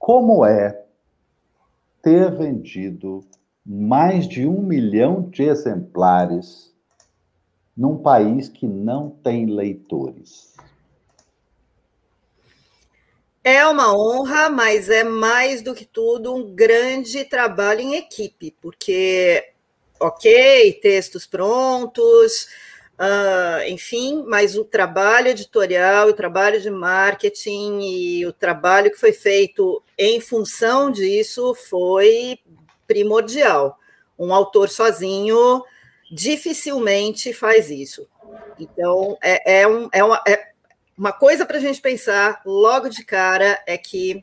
como é ter vendido mais de um milhão de exemplares num país que não tem leitores? É uma honra, mas é mais do que tudo um grande trabalho em equipe, porque, ok, textos prontos, uh, enfim, mas o trabalho editorial, o trabalho de marketing e o trabalho que foi feito em função disso foi primordial. Um autor sozinho dificilmente faz isso. Então, é, é, um, é, uma, é uma coisa para a gente pensar logo de cara é que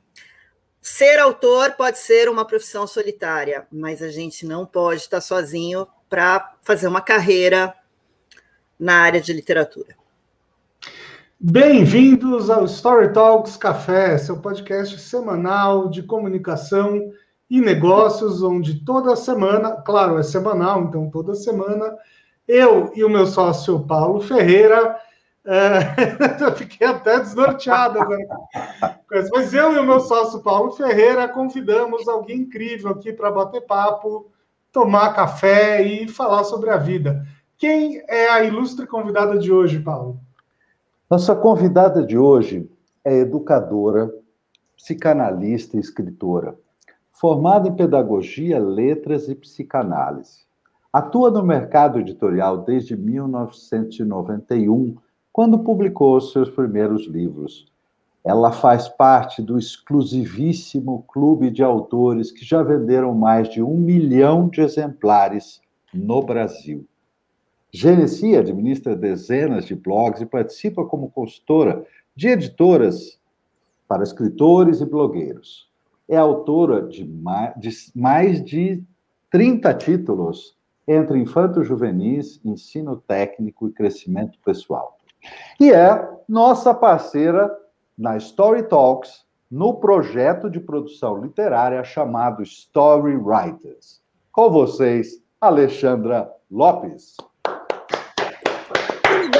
ser autor pode ser uma profissão solitária, mas a gente não pode estar sozinho para fazer uma carreira na área de literatura. Bem-vindos ao Story Talks Café, seu podcast semanal de comunicação e negócios, onde toda semana, claro, é semanal, então toda semana, eu e o meu sócio Paulo Ferreira, é, eu fiquei até desnorteado agora. Mas eu e o meu sócio Paulo Ferreira convidamos alguém incrível aqui para bater papo, tomar café e falar sobre a vida. Quem é a ilustre convidada de hoje, Paulo? Nossa convidada de hoje é educadora, psicanalista e escritora, formada em pedagogia, letras e psicanálise. Atua no mercado editorial desde 1991, quando publicou seus primeiros livros. Ela faz parte do exclusivíssimo clube de autores que já venderam mais de um milhão de exemplares no Brasil. Gerencia e administra dezenas de blogs e participa como consultora de editoras para escritores e blogueiros. É autora de mais de 30 títulos entre infanto-juvenis, ensino técnico e crescimento pessoal. E é nossa parceira na Story Talks, no projeto de produção literária chamado Story Writers. Com vocês, Alexandra Lopes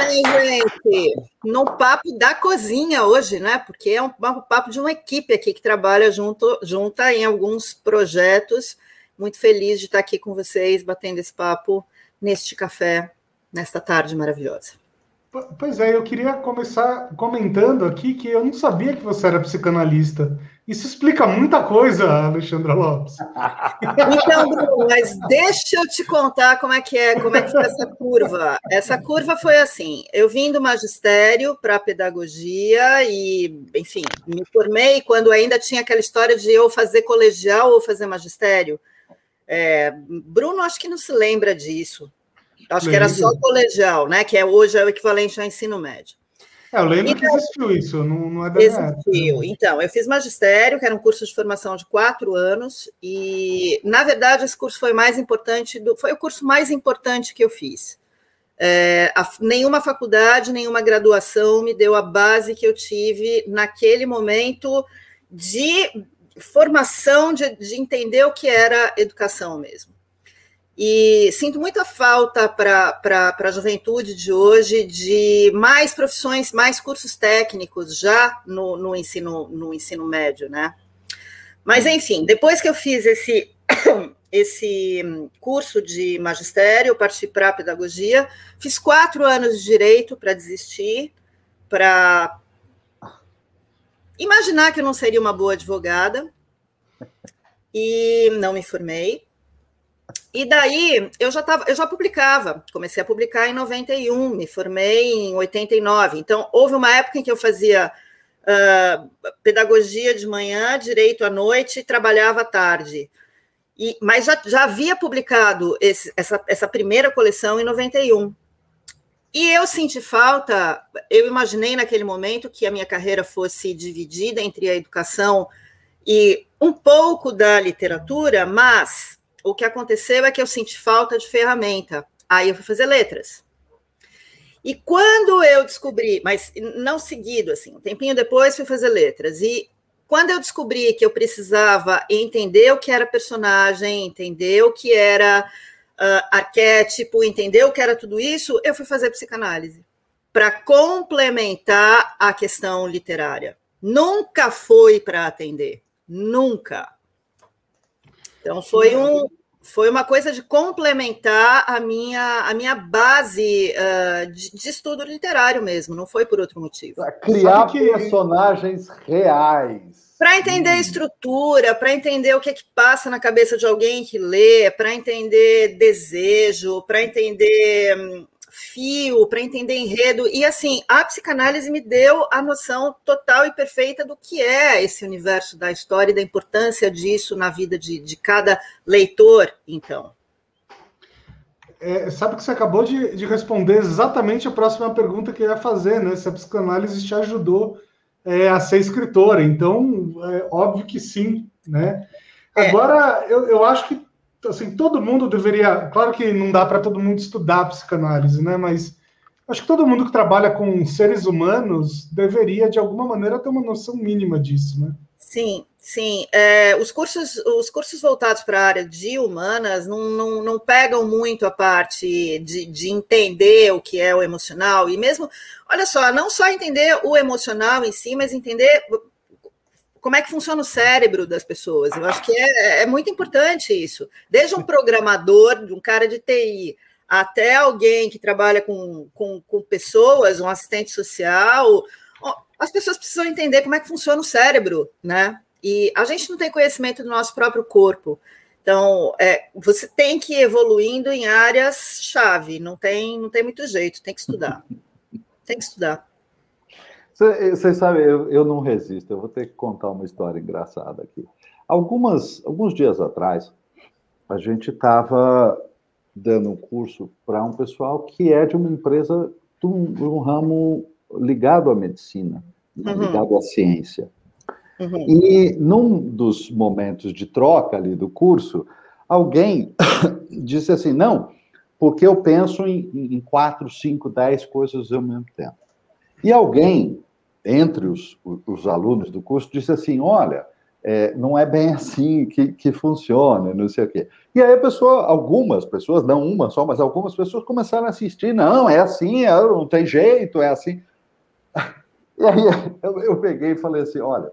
bem, gente? No papo da cozinha hoje, né? Porque é um papo de uma equipe aqui que trabalha junto, junta em alguns projetos. Muito feliz de estar aqui com vocês, batendo esse papo neste café, nesta tarde maravilhosa. Pois é, eu queria começar comentando aqui que eu não sabia que você era psicanalista. Isso explica muita coisa, Alexandra Lopes. Então, Bruno, mas deixa eu te contar como é que é, como é que foi essa curva. Essa curva foi assim: eu vim do magistério para pedagogia e, enfim, me formei quando ainda tinha aquela história de eu fazer colegial ou fazer magistério. É, Bruno, acho que não se lembra disso. Acho que era só colegial, né? Que é hoje é o equivalente ao ensino médio. É, eu lembro então, que existiu isso, não, não é da Existiu. Então, eu fiz magistério, que era um curso de formação de quatro anos, e, na verdade, esse curso foi mais importante, do, foi o curso mais importante que eu fiz. É, a, nenhuma faculdade, nenhuma graduação me deu a base que eu tive naquele momento de formação, de, de entender o que era educação mesmo. E sinto muita falta para a juventude de hoje de mais profissões, mais cursos técnicos já no, no, ensino, no ensino médio, né? Mas, enfim, depois que eu fiz esse, esse curso de magistério, parti para a pedagogia, fiz quatro anos de direito para desistir, para imaginar que eu não seria uma boa advogada, e não me formei. E daí eu já tava, eu já publicava, comecei a publicar em 91, me formei em 89. Então houve uma época em que eu fazia uh, pedagogia de manhã, direito à noite, e trabalhava à tarde. E, mas já, já havia publicado esse, essa, essa primeira coleção em 91. E eu senti falta, eu imaginei naquele momento que a minha carreira fosse dividida entre a educação e um pouco da literatura, mas o que aconteceu é que eu senti falta de ferramenta. Aí eu fui fazer letras. E quando eu descobri, mas não seguido, assim, um tempinho depois fui fazer letras. E quando eu descobri que eu precisava entender o que era personagem, entender o que era uh, arquétipo, entender o que era tudo isso, eu fui fazer psicanálise para complementar a questão literária. Nunca foi para atender. Nunca. Então foi um, foi uma coisa de complementar a minha, a minha base uh, de, de, estudo literário mesmo, não foi por outro motivo. Pra criar que... personagens reais. Para entender hum. a estrutura, para entender o que, é que passa na cabeça de alguém que lê, para entender desejo, para entender hum, fio, para entender enredo. E assim, a psicanálise me deu a noção total e perfeita do que é esse universo da história e da importância disso na vida de, de cada leitor, então. É, sabe que você acabou de, de, responder exatamente a próxima pergunta que eu ia fazer, né? Se a psicanálise te ajudou é, a ser escritora. Então, é óbvio que sim, né? É. Agora, eu, eu acho que assim, todo mundo deveria. Claro que não dá para todo mundo estudar psicanálise, né? Mas acho que todo mundo que trabalha com seres humanos deveria, de alguma maneira, ter uma noção mínima disso, né? Sim, sim. É, os, cursos, os cursos voltados para a área de humanas não, não, não pegam muito a parte de, de entender o que é o emocional, e mesmo, olha só, não só entender o emocional em si, mas entender como é que funciona o cérebro das pessoas. Eu acho que é, é muito importante isso. Desde um programador, de um cara de TI, até alguém que trabalha com, com, com pessoas, um assistente social, as pessoas precisam entender como é que funciona o cérebro, né? E a gente não tem conhecimento do nosso próprio corpo. Então, é, você tem que ir evoluindo em áreas-chave, não tem, não tem muito jeito, tem que estudar. Tem que estudar. Vocês sabem, eu, eu não resisto, eu vou ter que contar uma história engraçada aqui. Algumas, alguns dias atrás, a gente estava dando um curso para um pessoal que é de uma empresa de um, de um ramo ligado à medicina, né, uhum. ligado à ciência. Uhum. E num dos momentos de troca ali do curso, alguém disse assim: não, porque eu penso em, em quatro, cinco, dez coisas ao mesmo tempo. E alguém entre os, os alunos do curso, disse assim: olha, é, não é bem assim que, que funciona, não sei o quê. E aí a pessoa, algumas pessoas, não uma só, mas algumas pessoas começaram a assistir, não, é assim, é, não tem jeito, é assim. E aí eu, eu peguei e falei assim: olha,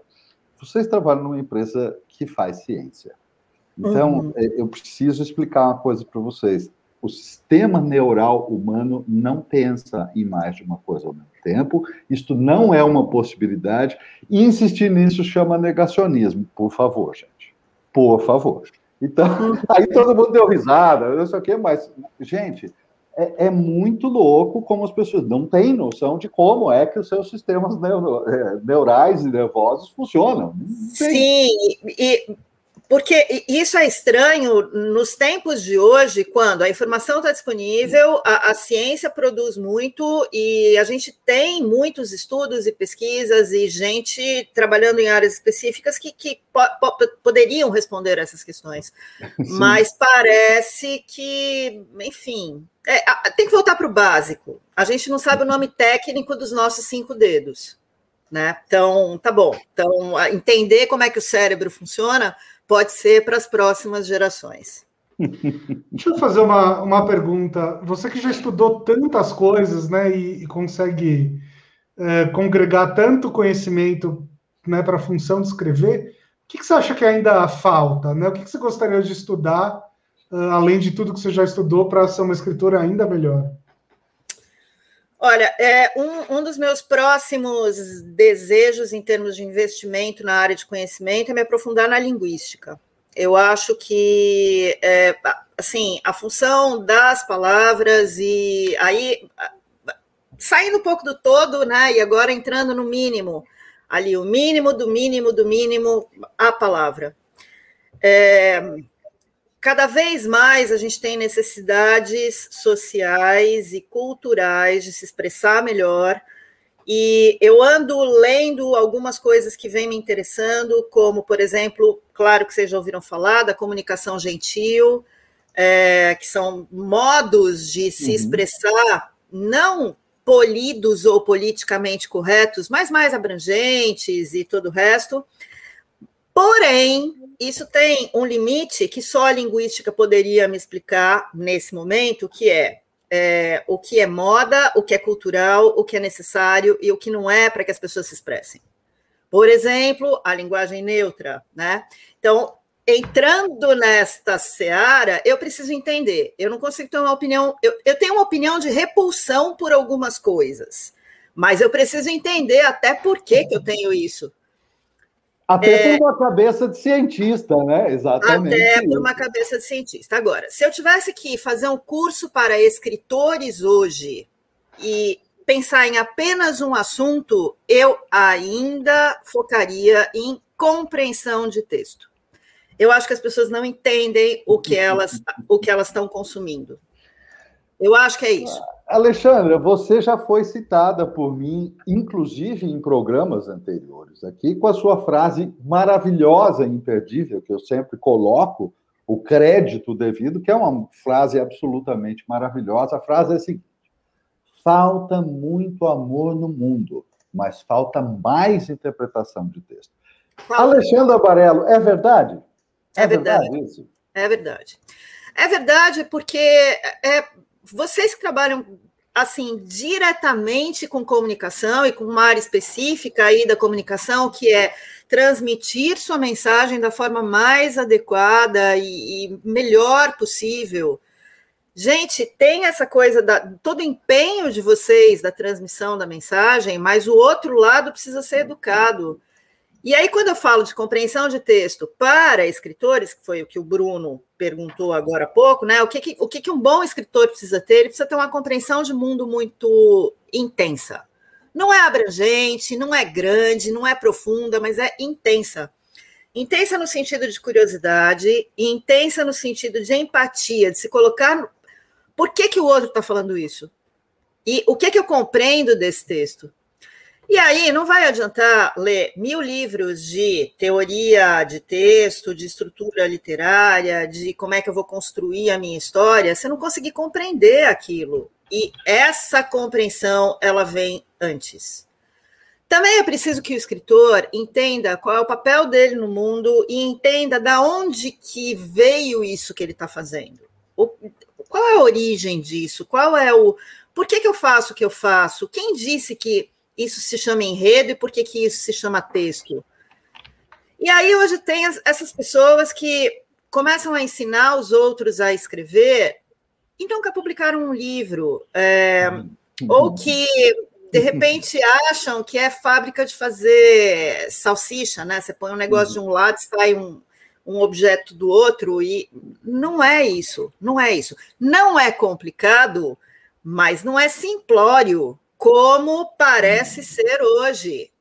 vocês trabalham numa empresa que faz ciência. Então, uhum. É, eu preciso explicar uma coisa para vocês. O sistema neural humano não pensa em mais de uma coisa ao mesmo tempo. Isto não é uma possibilidade. E insistir nisso chama negacionismo. Por favor, gente. Por favor. Então, aí todo mundo deu risada, não sei o quê, mas, gente, é, é, muito louco como as pessoas não têm noção de como é que os seus sistemas neuro, é, neurais e nervosos funcionam. Sim, e porque isso é estranho nos tempos de hoje, quando a informação está disponível, a, a, ciência produz muito e a gente tem muitos estudos e pesquisas e gente trabalhando em áreas específicas que, que po po poderiam responder essas questões. Sim. Mas parece que, enfim, é, tem que voltar para o básico. A gente não sabe o nome técnico dos nossos cinco dedos. Né? Então, tá bom. Então, entender como é que o cérebro funciona pode ser para as próximas gerações. Deixa eu fazer uma, uma pergunta. Você que já estudou tantas coisas, né, e, e consegue é, congregar tanto conhecimento né, para a função de escrever, o que, que, você acha que ainda falta? Né? O que, que você gostaria de estudar, uh, além de tudo que você já estudou, para ser uma escritora ainda melhor? Olha, é, um, um dos meus próximos desejos em termos de investimento na área de conhecimento é me aprofundar na linguística. Eu acho que, é, assim, a função das palavras e aí saindo um pouco do todo, né? E agora entrando no mínimo, ali o mínimo do mínimo do mínimo a palavra. É, cada vez mais a gente tem necessidades sociais e culturais de se expressar melhor. E eu ando lendo algumas coisas que vêm me interessando, como, por exemplo, claro que vocês já ouviram falar da comunicação gentil, é, que são modos de se uhum. expressar não polidos ou politicamente corretos, mas mais abrangentes e todo o resto. Porém, isso tem um limite que só a linguística poderia me explicar nesse momento, que é, é o que é moda, o que é cultural, o que é necessário e o que não é para que as pessoas se expressem. Por exemplo, a linguagem neutra, né? Então, entrando nesta seara, eu preciso entender. Eu não consigo ter uma opinião. Eu, eu tenho uma opinião de repulsão por algumas coisas, mas eu preciso entender até por que, que eu tenho isso. Até é, por uma cabeça de cientista, né? Exatamente. Até por uma cabeça de cientista. Agora, se eu tivesse que fazer um curso para escritores hoje e pensar em apenas um assunto, eu ainda focaria em compreensão de texto. Eu acho que as pessoas não entendem o que elas o que elas estão consumindo. Eu acho que é isso. Alexandra, você já foi citada por mim, inclusive em programas anteriores aqui, com a sua frase maravilhosa e imperdível, que eu sempre coloco o crédito devido, que é uma frase absolutamente maravilhosa. A frase é a seguinte: falta muito amor no mundo, mas falta mais interpretação de texto. Falta. Alexandra Barello, é verdade? É, é verdade. verdade isso? É verdade. É verdade, porque é, vocês que trabalham assim diretamente com comunicação e com uma área específica aí da comunicação, que é transmitir sua mensagem da forma mais adequada e, e melhor possível. Gente, tem essa coisa da todo empenho de vocês da transmissão da mensagem, mas o outro lado precisa ser educado. E aí, quando eu falo de compreensão de texto para escritores, que foi o que o Bruno perguntou agora há pouco, né? O que, que o que, que um bom escritor precisa ter? Ele precisa ter uma compreensão de mundo muito intensa. Não é abrangente, não é grande, não é profunda, mas é intensa. Intensa no sentido de curiosidade, intensa no sentido de empatia, de se colocar. Por que, que o outro está falando isso? E o que, que eu compreendo desse texto? E aí, não vai adiantar ler mil livros de teoria de texto, de estrutura literária, de como é que eu vou construir a minha história, se não conseguir compreender aquilo. E essa compreensão, ela vem antes. Também é preciso que o escritor entenda qual é o papel dele no mundo e entenda da onde que veio isso que ele está fazendo. O, qual é a origem disso? Qual é o... Por que, que eu faço o que eu faço? Quem disse que isso se chama enredo e por que, que isso se chama texto. E aí hoje tem as, essas pessoas que começam a ensinar os outros a escrever e nunca publicaram um livro, é, ou que de repente acham que é fábrica de fazer salsicha, né? Você põe um negócio de um lado, sai um, um objeto do outro, e não é isso, não é isso. Não é complicado, mas não é simplório como parece ser hoje.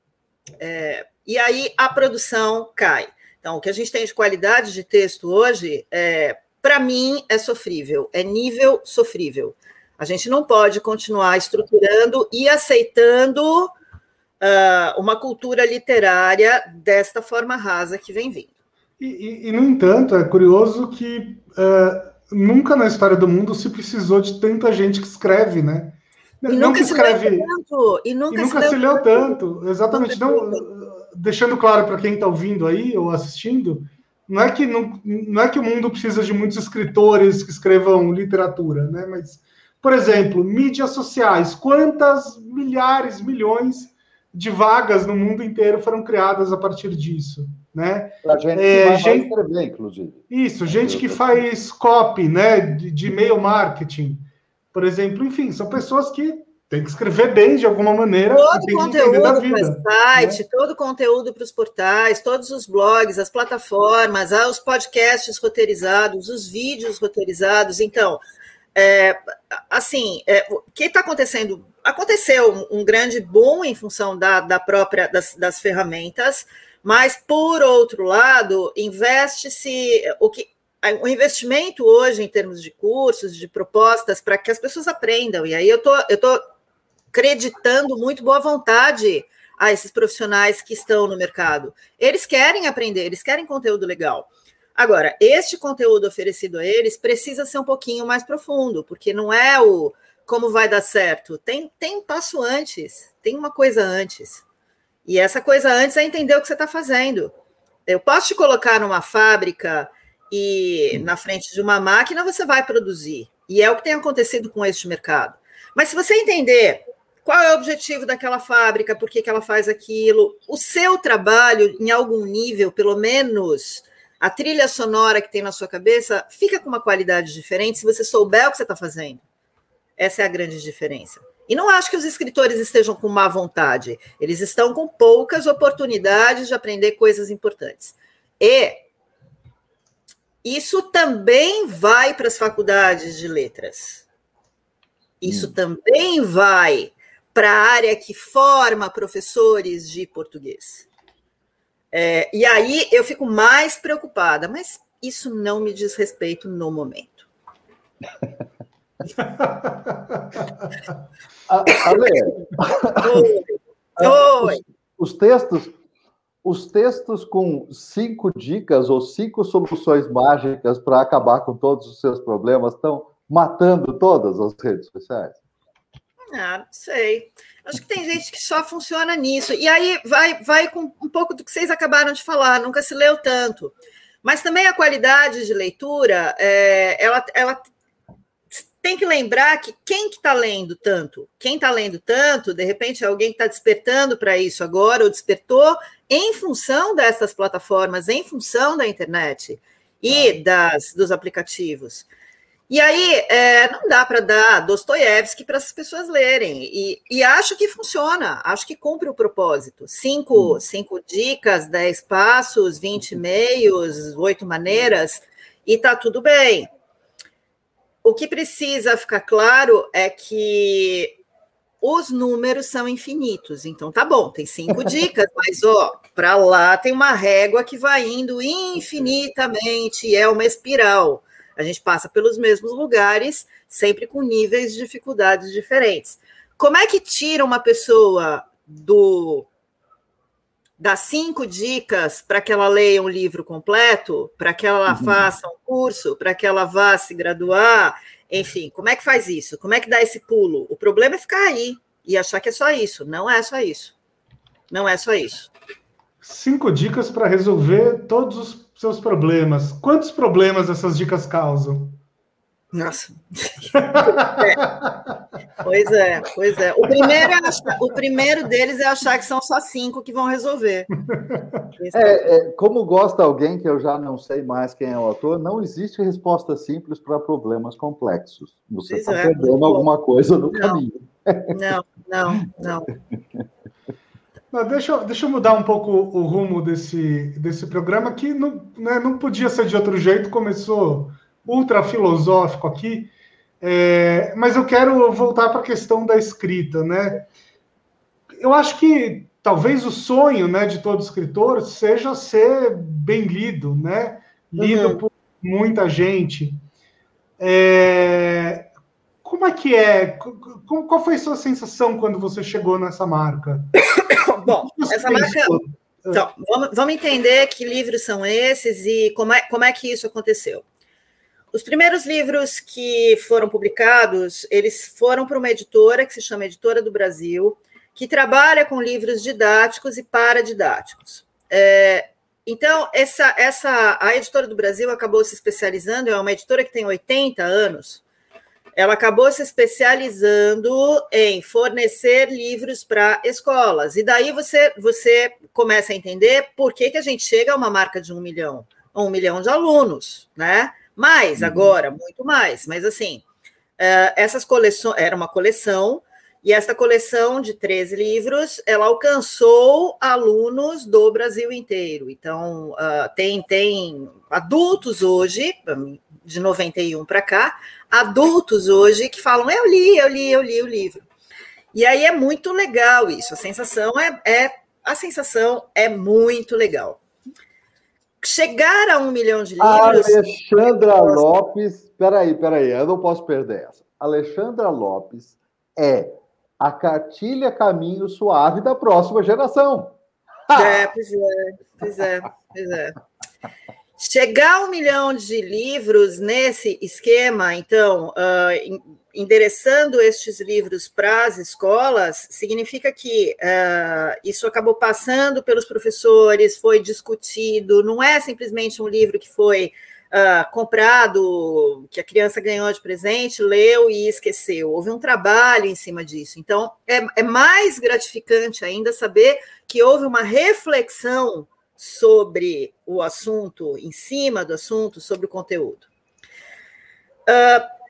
É, e aí a produção cai. Então, o que a gente tem de qualidade de texto hoje, é, para mim, é sofrível, é nível sofrível. A gente não pode continuar estruturando e aceitando uh, uma cultura literária desta forma rasa que vem vindo. E, e, e no entanto, é curioso que uh, nunca na história do mundo se precisou de tanta gente que escreve, né? E não nunca escreve, se leu tanto. E nunca, e nunca se, se leu tanto. tanto. Exatamente. Não, deixando claro para quem está ouvindo aí ou assistindo, não é que não, não é que o mundo precisa de muitos escritores que escrevam literatura, né? Mas, por exemplo, mídias sociais, quantas milhares, milhões de vagas no mundo inteiro foram criadas a partir disso, né? Para gente é, que gente, escrever, inclusive. Isso, gente que faz copy, né, de, de e-mail marketing por exemplo, enfim, são pessoas que têm que escrever bem de alguma maneira. Todo conteúdo para o site, né? todo conteúdo para os portais, todos os blogs, as plataformas, ah, os podcasts roteirizados, os vídeos roteirizados. Então, é, assim, é, o que está acontecendo? Aconteceu um grande boom em função da, da própria das, das ferramentas, mas por outro lado, investe-se o que o investimento hoje em termos de cursos, de propostas, para que as pessoas aprendam. E aí eu tô, eu tô acreditando muito boa vontade a esses profissionais que estão no mercado. Eles querem aprender, eles querem conteúdo legal. Agora, este conteúdo oferecido a eles precisa ser um pouquinho mais profundo, porque não é o como vai dar certo. Tem, tem passo antes, tem uma coisa antes. E essa coisa antes é entender o que você está fazendo. Eu posso te colocar numa fábrica e na frente de uma máquina você vai produzir. E é o que tem acontecido com este mercado. Mas se você entender qual é o objetivo daquela fábrica, por que, que ela faz aquilo. O seu trabalho, em algum nível, pelo menos a trilha sonora que tem na sua cabeça, fica com uma qualidade diferente se você souber o que você está fazendo. Essa é a grande diferença. E não acho que os escritores estejam com má vontade, eles estão com poucas oportunidades de aprender coisas importantes. E isso também vai para as faculdades de letras. Isso hum. também vai para a área que forma professores de português. É, e aí eu fico mais preocupada, mas isso não me diz respeito no momento. Ale, Oi. Oi. Os, os textos, os textos com cinco dicas ou cinco soluções mágicas para acabar com todos os seus problemas estão matando todas as redes sociais? Ah, não sei. Acho que tem gente que só funciona nisso. E aí vai, vai com um pouco do que vocês acabaram de falar, nunca se leu tanto. Mas também a qualidade de leitura, é, ela, ela tem que lembrar que quem que está lendo tanto? Quem está lendo tanto, de repente, é alguém que está despertando para isso agora, ou despertou em função dessas plataformas, em função da internet e das, dos aplicativos. E aí, é, não dá para dar Dostoiévski para as pessoas lerem. E, e, acho que funciona, acho que cumpre o propósito. Cinco, hum. cinco dicas, dez passos, vinte meios, oito maneiras, e tá tudo bem. O que precisa ficar claro é que os números são infinitos. Então, tá bom, tem cinco dicas, mas ó, para lá tem uma régua que vai indo infinitamente, é uma espiral. A gente passa pelos mesmos lugares, sempre com níveis de dificuldades diferentes. Como é que tira uma pessoa do das cinco dicas para que ela leia um livro completo, para que ela uhum. faça um curso, para que ela vá se graduar, enfim, como é que faz isso? Como é que dá esse pulo? O problema é ficar aí e achar que é só isso. Não é só isso. Não é só isso. Cinco dicas para resolver todos os seus problemas. Quantos problemas essas dicas causam? Nossa. é. Pois é, pois é. O primeiro, é achar, o primeiro deles é achar que são só cinco que vão resolver. É, é, como gosta alguém que eu já não sei mais quem é o autor, não existe resposta simples para problemas complexos. Você está é, perdendo alguma coisa no não, caminho. Não, não, não. Não, deixa, deixa eu mudar um pouco o rumo desse, desse programa, que não, né, não podia ser de outro jeito, começou ultra filosófico aqui, é, mas eu quero voltar para a questão da escrita, né? Eu acho que talvez o sonho né, de todo escritor seja ser bem lido, né? Lido uhum. por muita gente. É, como é que é? Qual foi a sua sensação quando você chegou nessa marca? Bom, essa marca. Então, vamos, vamos, entender que livros são esses e como é, como é que isso aconteceu. Os primeiros livros que foram publicados, eles foram para uma editora que se chama Editora do Brasil, que trabalha com livros didáticos e paradidáticos. É, então, essa, essa, a Editora do Brasil acabou se especializando, é uma editora que tem 80 anos, ela acabou se especializando em fornecer livros para escolas. E daí você, você começa a entender por que, que a gente chega a uma marca de um milhão, um milhão de alunos, né? Mais uhum. agora, muito mais. Mas assim, uh, essas coleções, era uma coleção, e essa coleção de 13 livros, ela alcançou alunos do Brasil inteiro. Então, uh, tem, tem adultos hoje, de 91 para cá, adultos hoje que falam: eu li, eu li, eu li o livro. E aí é muito legal isso. A sensação é, é a sensação é muito legal. Chegar a um milhão de livros. Alexandra Lopes, peraí, peraí, eu não posso perder essa. Alexandra Lopes é a cartilha caminho suave da próxima geração. É, pois é, pois é, pois é. Chegar a um milhão de livros nesse esquema, então, uh, endereçando estes livros para as escolas, significa que uh, isso acabou passando pelos professores, foi discutido, não é simplesmente um livro que foi uh, comprado, que a criança ganhou de presente, leu e esqueceu. Houve um trabalho em cima disso. Então, é, é mais gratificante ainda saber que houve uma reflexão sobre o assunto, em cima do assunto, sobre o conteúdo. Uh,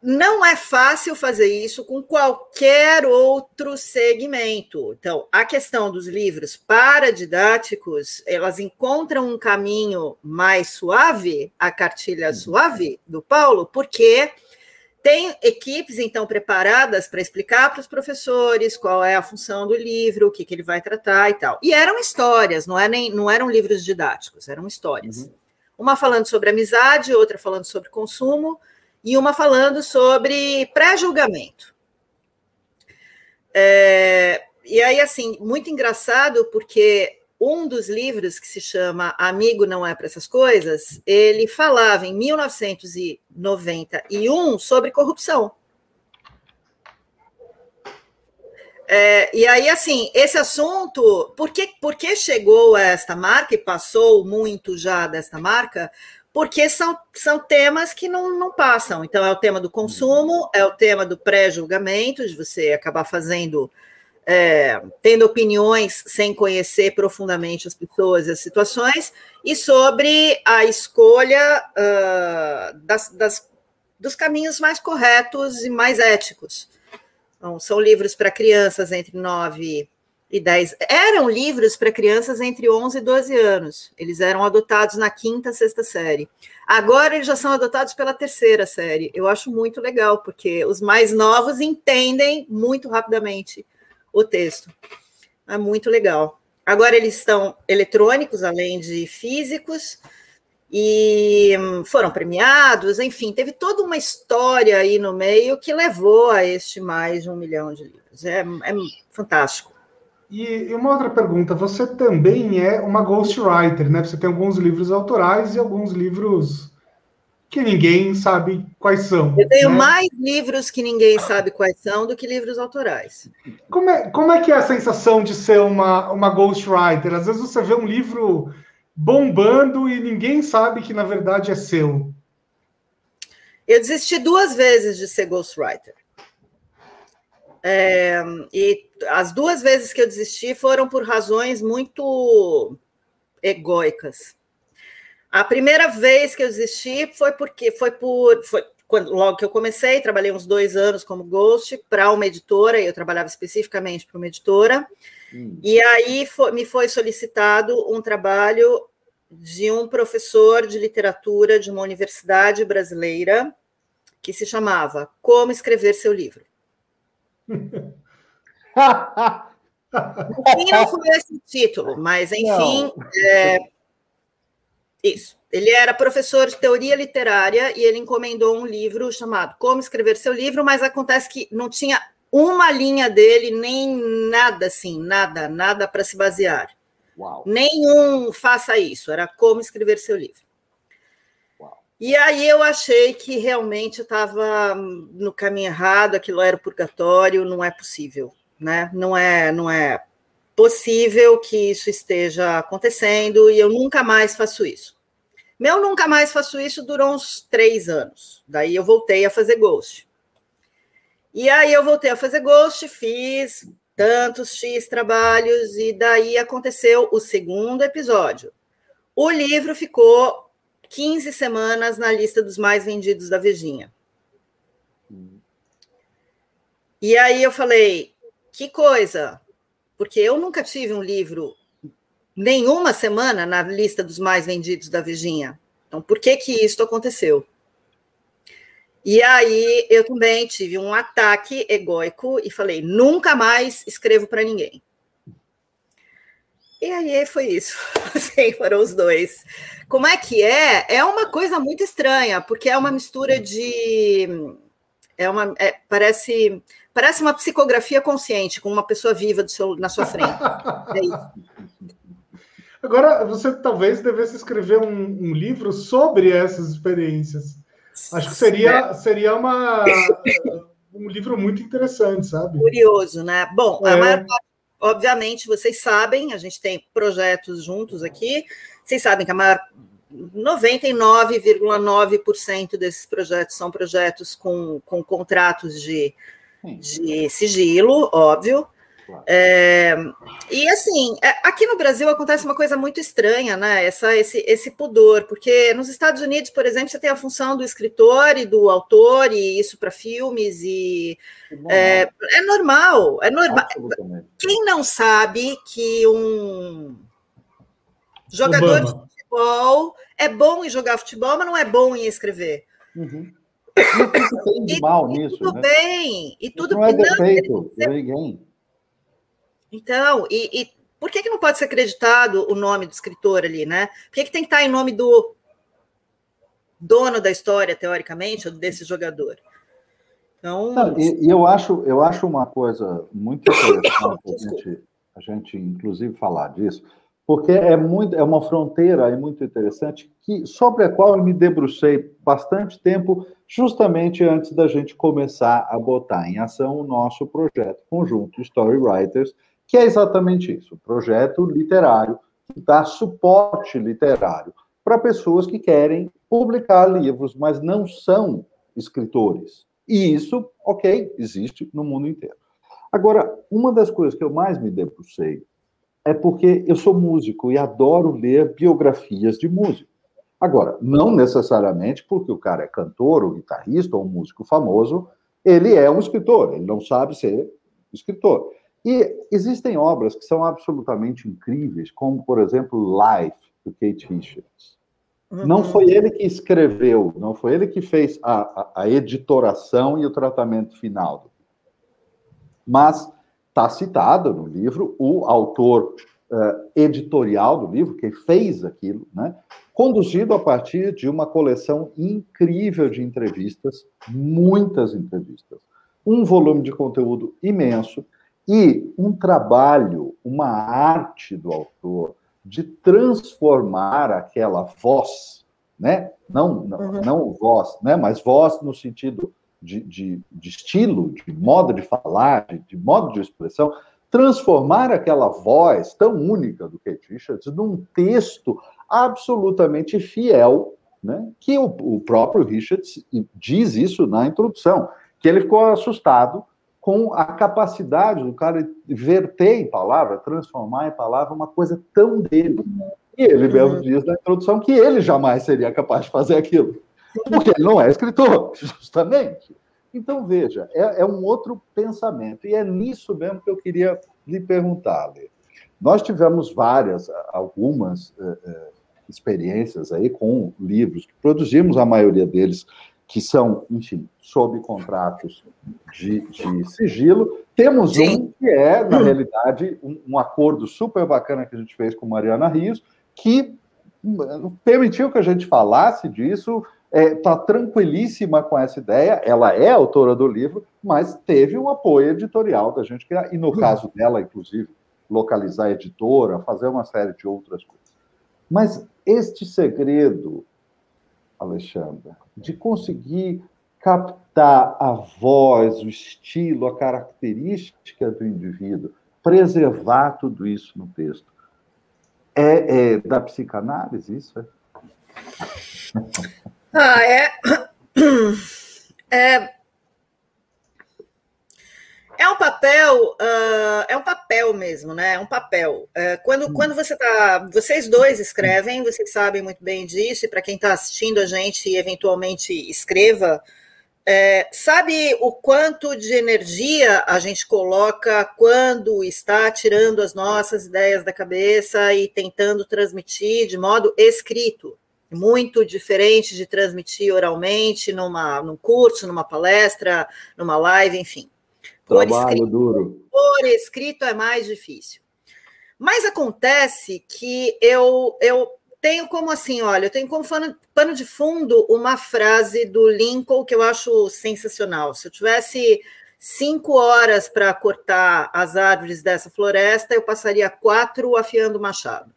não é fácil fazer isso com qualquer outro segmento. Então, a questão dos livros paradidáticos, elas encontram um caminho mais suave, a cartilha suave do Paulo, porque tem equipes, então, preparadas para explicar para os professores qual é a função do livro, o que, que ele vai tratar e tal. E eram histórias, não, é nem, não eram livros didáticos, eram histórias. Uhum. Uma falando sobre amizade, outra falando sobre consumo, e uma falando sobre pré-julgamento. É, e aí, assim, muito engraçado, porque um dos livros que se chama Amigo Não É para Essas Coisas, ele falava em 1991 sobre corrupção. É, e aí, assim, esse assunto, por que, por que chegou a esta marca e passou muito já desta marca? Porque são, são temas que não, não passam. Então, é o tema do consumo, é o tema do pré-julgamento, de você acabar fazendo, é, tendo opiniões sem conhecer profundamente as pessoas e as situações, e sobre a escolha uh, das, das, dos caminhos mais corretos e mais éticos. Então, são livros para crianças entre 9 e 10. Eram livros para crianças entre 11 e 12 anos. Eles eram adotados na quinta, sexta série. Agora eles já são adotados pela terceira série. Eu acho muito legal, porque os mais novos entendem muito rapidamente o texto. É muito legal. Agora eles estão eletrônicos, além de físicos, e hum, foram premiados, enfim, teve toda uma história aí no meio que levou a este mais de um milhão de livros. É, é fantástico. E uma outra pergunta, você também é uma ghostwriter, né? Você tem alguns livros autorais e alguns livros que ninguém sabe quais são. Eu tenho né? mais livros que ninguém sabe quais são do que livros autorais. Como é, como é que é a sensação de ser uma, uma ghostwriter? Às vezes você vê um livro bombando e ninguém sabe que na verdade é seu. Eu desisti duas vezes de ser ghostwriter. É, e as duas vezes que eu desisti foram por razões muito egóicas. A primeira vez que eu desisti foi porque foi por foi quando logo que eu comecei, trabalhei uns dois anos como ghost para uma editora, e eu trabalhava especificamente para uma editora, hum. e aí foi, me foi solicitado um trabalho de um professor de literatura de uma universidade brasileira que se chamava Como Escrever Seu Livro. Enfim, não foi esse título, mas enfim, é, isso. Ele era professor de teoria literária e ele encomendou um livro chamado Como Escrever Seu Livro, mas acontece que não tinha uma linha dele, nem nada assim, nada, nada para se basear. Uau. Nenhum faça isso, era como escrever seu livro. E aí eu achei que realmente estava no caminho errado, aquilo era o purgatório, não é possível, né? Não é, não é possível que isso esteja acontecendo e eu nunca mais faço isso. Meu nunca mais faço isso durou uns três anos. Daí eu voltei a fazer ghost. E aí eu voltei a fazer ghost, fiz tantos X trabalhos, e daí aconteceu o segundo episódio. O livro ficou 15 semanas na lista dos mais vendidos da Vejinha. E aí eu falei, que coisa, porque eu nunca tive um livro nenhuma semana na lista dos mais vendidos da Vejinha. Então, por que que isso aconteceu? E aí eu também tive um ataque egóico e falei, nunca mais escrevo para ninguém. E aí foi isso. Assim, foram os dois. Como é que é? É uma coisa muito estranha, porque é uma mistura de. É uma, é, parece, parece uma psicografia consciente, com uma pessoa viva seu, na sua frente. É isso. Agora, você talvez devesse escrever um, um livro sobre essas experiências. Acho que seria, seria uma, um livro muito interessante, sabe? Curioso, né? Bom, é. a maior parte Obviamente, vocês sabem, a gente tem projetos juntos aqui, vocês sabem que a maior 99,9% desses projetos são projetos com, com contratos de, de sigilo, óbvio. É, e assim, é, aqui no Brasil acontece uma coisa muito estranha, né? Essa, esse, esse pudor, porque nos Estados Unidos, por exemplo, você tem a função do escritor e do autor, e isso para filmes, e é, é, normal, é normal. Quem não sabe que um jogador Obama. de futebol é bom em jogar futebol, mas não é bom em escrever? Uhum. Não tem mal nisso. Tudo né? bem, e tudo não é defeito de ninguém. Então, e, e, por que, que não pode ser acreditado o nome do escritor ali, né? Por que, que tem que estar em nome do dono da história, teoricamente, ou desse jogador? Então. Não, e, e, eu, acho, eu acho uma coisa muito interessante a gente, a gente, inclusive, falar disso, porque é, muito, é uma fronteira aí muito interessante que, sobre a qual eu me debrucei bastante tempo, justamente antes da gente começar a botar em ação o nosso projeto conjunto Story Writers que é exatamente isso, o projeto literário que dá suporte literário para pessoas que querem publicar livros, mas não são escritores. E isso, ok, existe no mundo inteiro. Agora, uma das coisas que eu mais me debrucei é porque eu sou músico e adoro ler biografias de músicos. Agora, não necessariamente porque o cara é cantor, ou guitarrista, ou músico famoso, ele é um escritor, ele não sabe ser escritor. E existem obras que são absolutamente incríveis, como, por exemplo, Life, do Kate Richards. Uhum. Não foi ele que escreveu, não foi ele que fez a, a, a editoração e o tratamento final. Mas está citado no livro o autor uh, editorial do livro, que fez aquilo, né? conduzido a partir de uma coleção incrível de entrevistas, muitas entrevistas, um volume de conteúdo imenso e um trabalho, uma arte do autor de transformar aquela voz, né? Não, não, uhum. não voz, né? Mas voz no sentido de, de, de estilo, de modo de falar, de, de, modo de expressão, transformar aquela voz tão única do Kate Richards num texto absolutamente fiel, né? Que o, o próprio Richards diz isso na introdução, que ele ficou assustado com a capacidade do cara verter em palavra, transformar em palavra uma coisa tão dele. E ele mesmo uhum. diz na introdução que ele jamais seria capaz de fazer aquilo, porque ele não é escritor, justamente. Então, veja, é, é um outro pensamento, e é nisso mesmo que eu queria lhe perguntar, Lê. Nós tivemos várias, algumas eh, eh, experiências aí com livros que produzimos, a maioria deles que são, enfim, sob contratos de, de sigilo. Temos Sim. um que é, na realidade, um, um, acordo super bacana que a gente fez com Mariana Rios, que hum, permitiu que a gente falasse disso, está é, tá tranquilíssima com essa ideia, ela é autora do livro, mas teve um apoio editorial da gente criar, e no uhum. caso dela, inclusive, localizar a editora, fazer uma série de outras coisas. Mas este segredo Alexandra, de conseguir captar a voz, o estilo, a característica do indivíduo, preservar tudo isso no texto. É, é da psicanálise isso? É? Ah, é. é é um papel, uh, é um papel mesmo, né? É um papel. Uh, quando, hum. quando você tá. Vocês dois escrevem, vocês sabem muito bem disso, e para quem está assistindo a gente eventualmente escreva, é, sabe o quanto de energia a gente coloca quando está tirando as nossas ideias da cabeça e tentando transmitir de modo escrito? Muito diferente de transmitir oralmente numa, num curso, numa palestra, numa live, enfim. Por Trabalho escrito, duro. Por escrito é mais difícil. Mas acontece que eu, eu tenho como assim, olha, eu tenho como pano de fundo uma frase do Lincoln que eu acho sensacional. Se eu tivesse cinco horas para cortar as árvores dessa floresta, eu passaria quatro afiando o machado.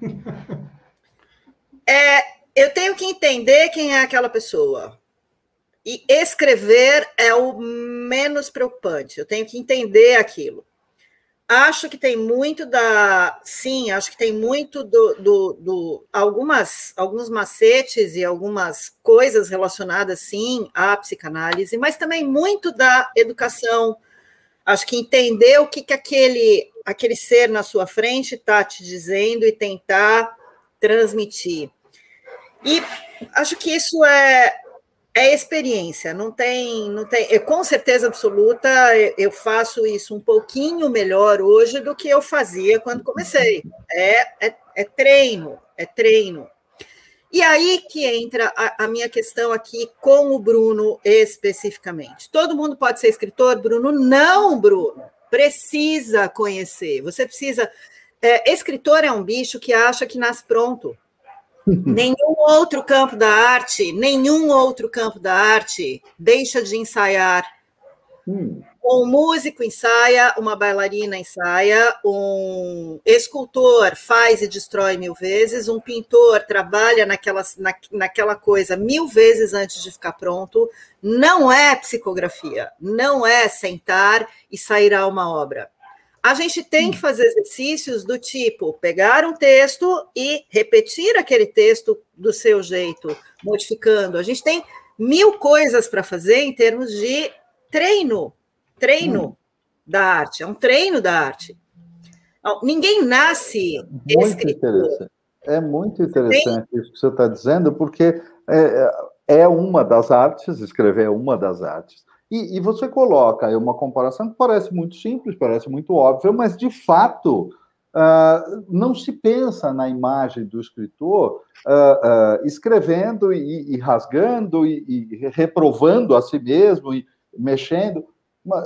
é, eu tenho que entender quem é aquela pessoa. E escrever é o menos preocupante. Eu tenho que entender aquilo. Acho que tem muito da. Sim, acho que tem muito do, do, do, algumas, alguns macetes e algumas coisas relacionadas, sim, à psicanálise, mas também muito da educação. Acho que entender o que, que aquele, aquele ser na sua frente está te dizendo e tentar transmitir. E acho que isso é, é experiência, não tem, não tem. Eu, com certeza absoluta, eu faço isso um pouquinho melhor hoje do que eu fazia quando comecei. É, é, é treino, é treino. E aí que entra a, a, minha questão aqui com o Bruno especificamente. Todo mundo pode ser escritor, Bruno? Não, Bruno. Precisa conhecer. Você precisa. É, escritor é um bicho que acha que nasce pronto. Nenhum outro campo da arte, nenhum outro campo da arte deixa de ensaiar. Hum. Um músico ensaia, uma bailarina ensaia, um escultor faz e destrói mil vezes, um pintor trabalha naquela, na, naquela coisa mil vezes antes de ficar pronto. Não é psicografia, não é sentar e sairá uma obra a gente tem que fazer exercícios do tipo pegar um texto e repetir aquele texto do seu jeito, modificando. A gente tem mil coisas para fazer em termos de treino, treino hum. da arte, é um treino da arte. Ninguém nasce muito escritor. Interessante. É muito interessante isso que você está dizendo, porque é, é uma das artes, escrever é uma das artes. E, e, você coloca uma comparação que parece muito simples, parece muito óbvia, mas de fato uh, não se pensa na imagem do escritor uh, uh, escrevendo e, e rasgando e, e, reprovando a si mesmo e mexendo.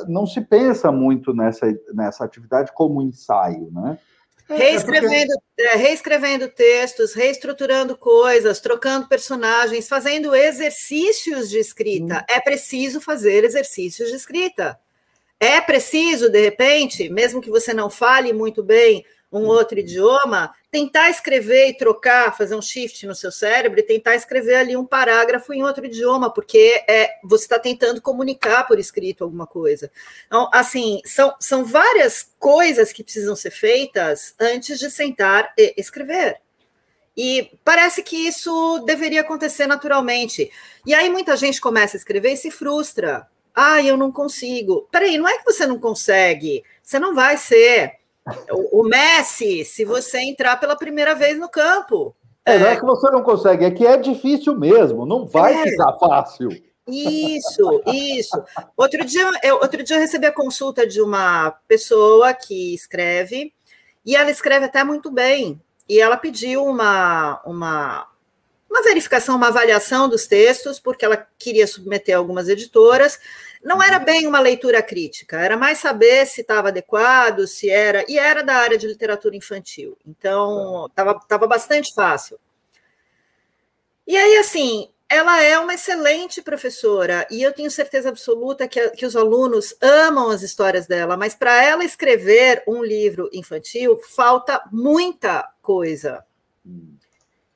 Não se pensa muito nessa, nessa atividade como ensaio, né? É, é reescrevendo, é, reescrevendo textos, reestruturando coisas, trocando personagens, fazendo exercícios de escrita. Hum. É preciso fazer exercícios de escrita. É preciso, de repente, mesmo que você não fale muito bem um outro idioma, tentar escrever e trocar, fazer um shift no seu cérebro e tentar escrever ali um parágrafo em outro idioma, porque é, você está tentando comunicar por escrito alguma coisa. Então, assim, são, são várias coisas que precisam ser feitas antes de sentar e escrever. E parece que isso deveria acontecer naturalmente. E aí muita gente começa a escrever e se frustra. Ah, eu não consigo. Peraí, não é que você não consegue, você não vai ser o, Messi, se você entrar pela primeira vez no campo. É, não é que você não consegue, é que é difícil mesmo, não vai é. ficar fácil. Isso, isso. Outro dia, eu, outro dia eu recebi a consulta de uma pessoa que escreve, e ela escreve até muito bem. E ela pediu uma, uma, uma verificação, uma avaliação dos textos, porque ela queria submeter algumas editoras. Não era uhum. bem uma leitura crítica, era mais saber se estava adequado, se era. E era da área de literatura infantil, então estava tá. bastante fácil. E aí, assim, ela é uma excelente professora, e eu tenho certeza absoluta que, que os alunos amam as histórias dela, mas para ela escrever um livro infantil, falta muita coisa. Hum.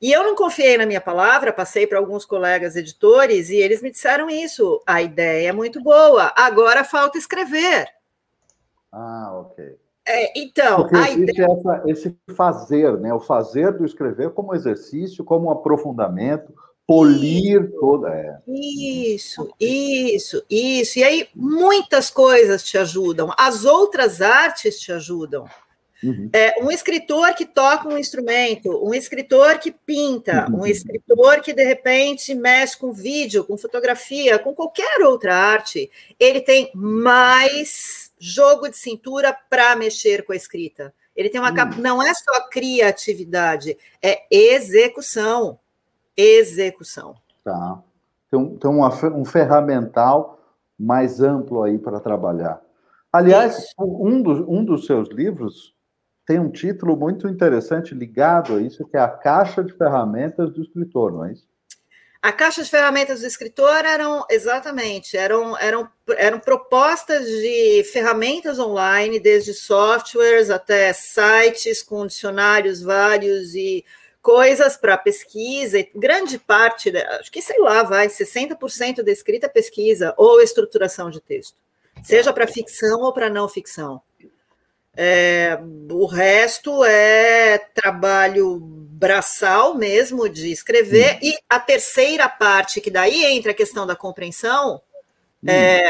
E eu não confiei na minha palavra, passei para alguns colegas editores e eles me disseram isso. A ideia é muito boa, agora falta escrever. Ah, ok. É, então, Porque a ideia... essa, esse fazer, né? O fazer do escrever como exercício, como um aprofundamento, polir isso, toda. É. Isso, isso, isso. E aí muitas coisas te ajudam, as outras artes te ajudam. Uhum. É, um escritor que toca um instrumento, um escritor que pinta, uhum. um escritor que de repente mexe com vídeo, com fotografia, com qualquer outra arte, ele tem mais jogo de cintura para mexer com a escrita. Ele tem uma uhum. não é só criatividade, é execução. Execução. Tá. Tem, tem uma, um ferramental mais amplo aí para trabalhar. Aliás, um, do, um dos seus livros tem um título muito interessante ligado a isso, que é a Caixa de Ferramentas do Escritor, não é isso? A caixa de ferramentas do escritor eram exatamente eram, eram, eram propostas de ferramentas online, desde softwares até sites com dicionários vários e coisas para pesquisa. Grande parte, acho que sei lá, vai 60% da escrita é pesquisa ou estruturação de texto, seja para ficção ou para não ficção. É, o resto é trabalho braçal mesmo de escrever, hum. e a terceira parte, que daí entra a questão da compreensão, hum. é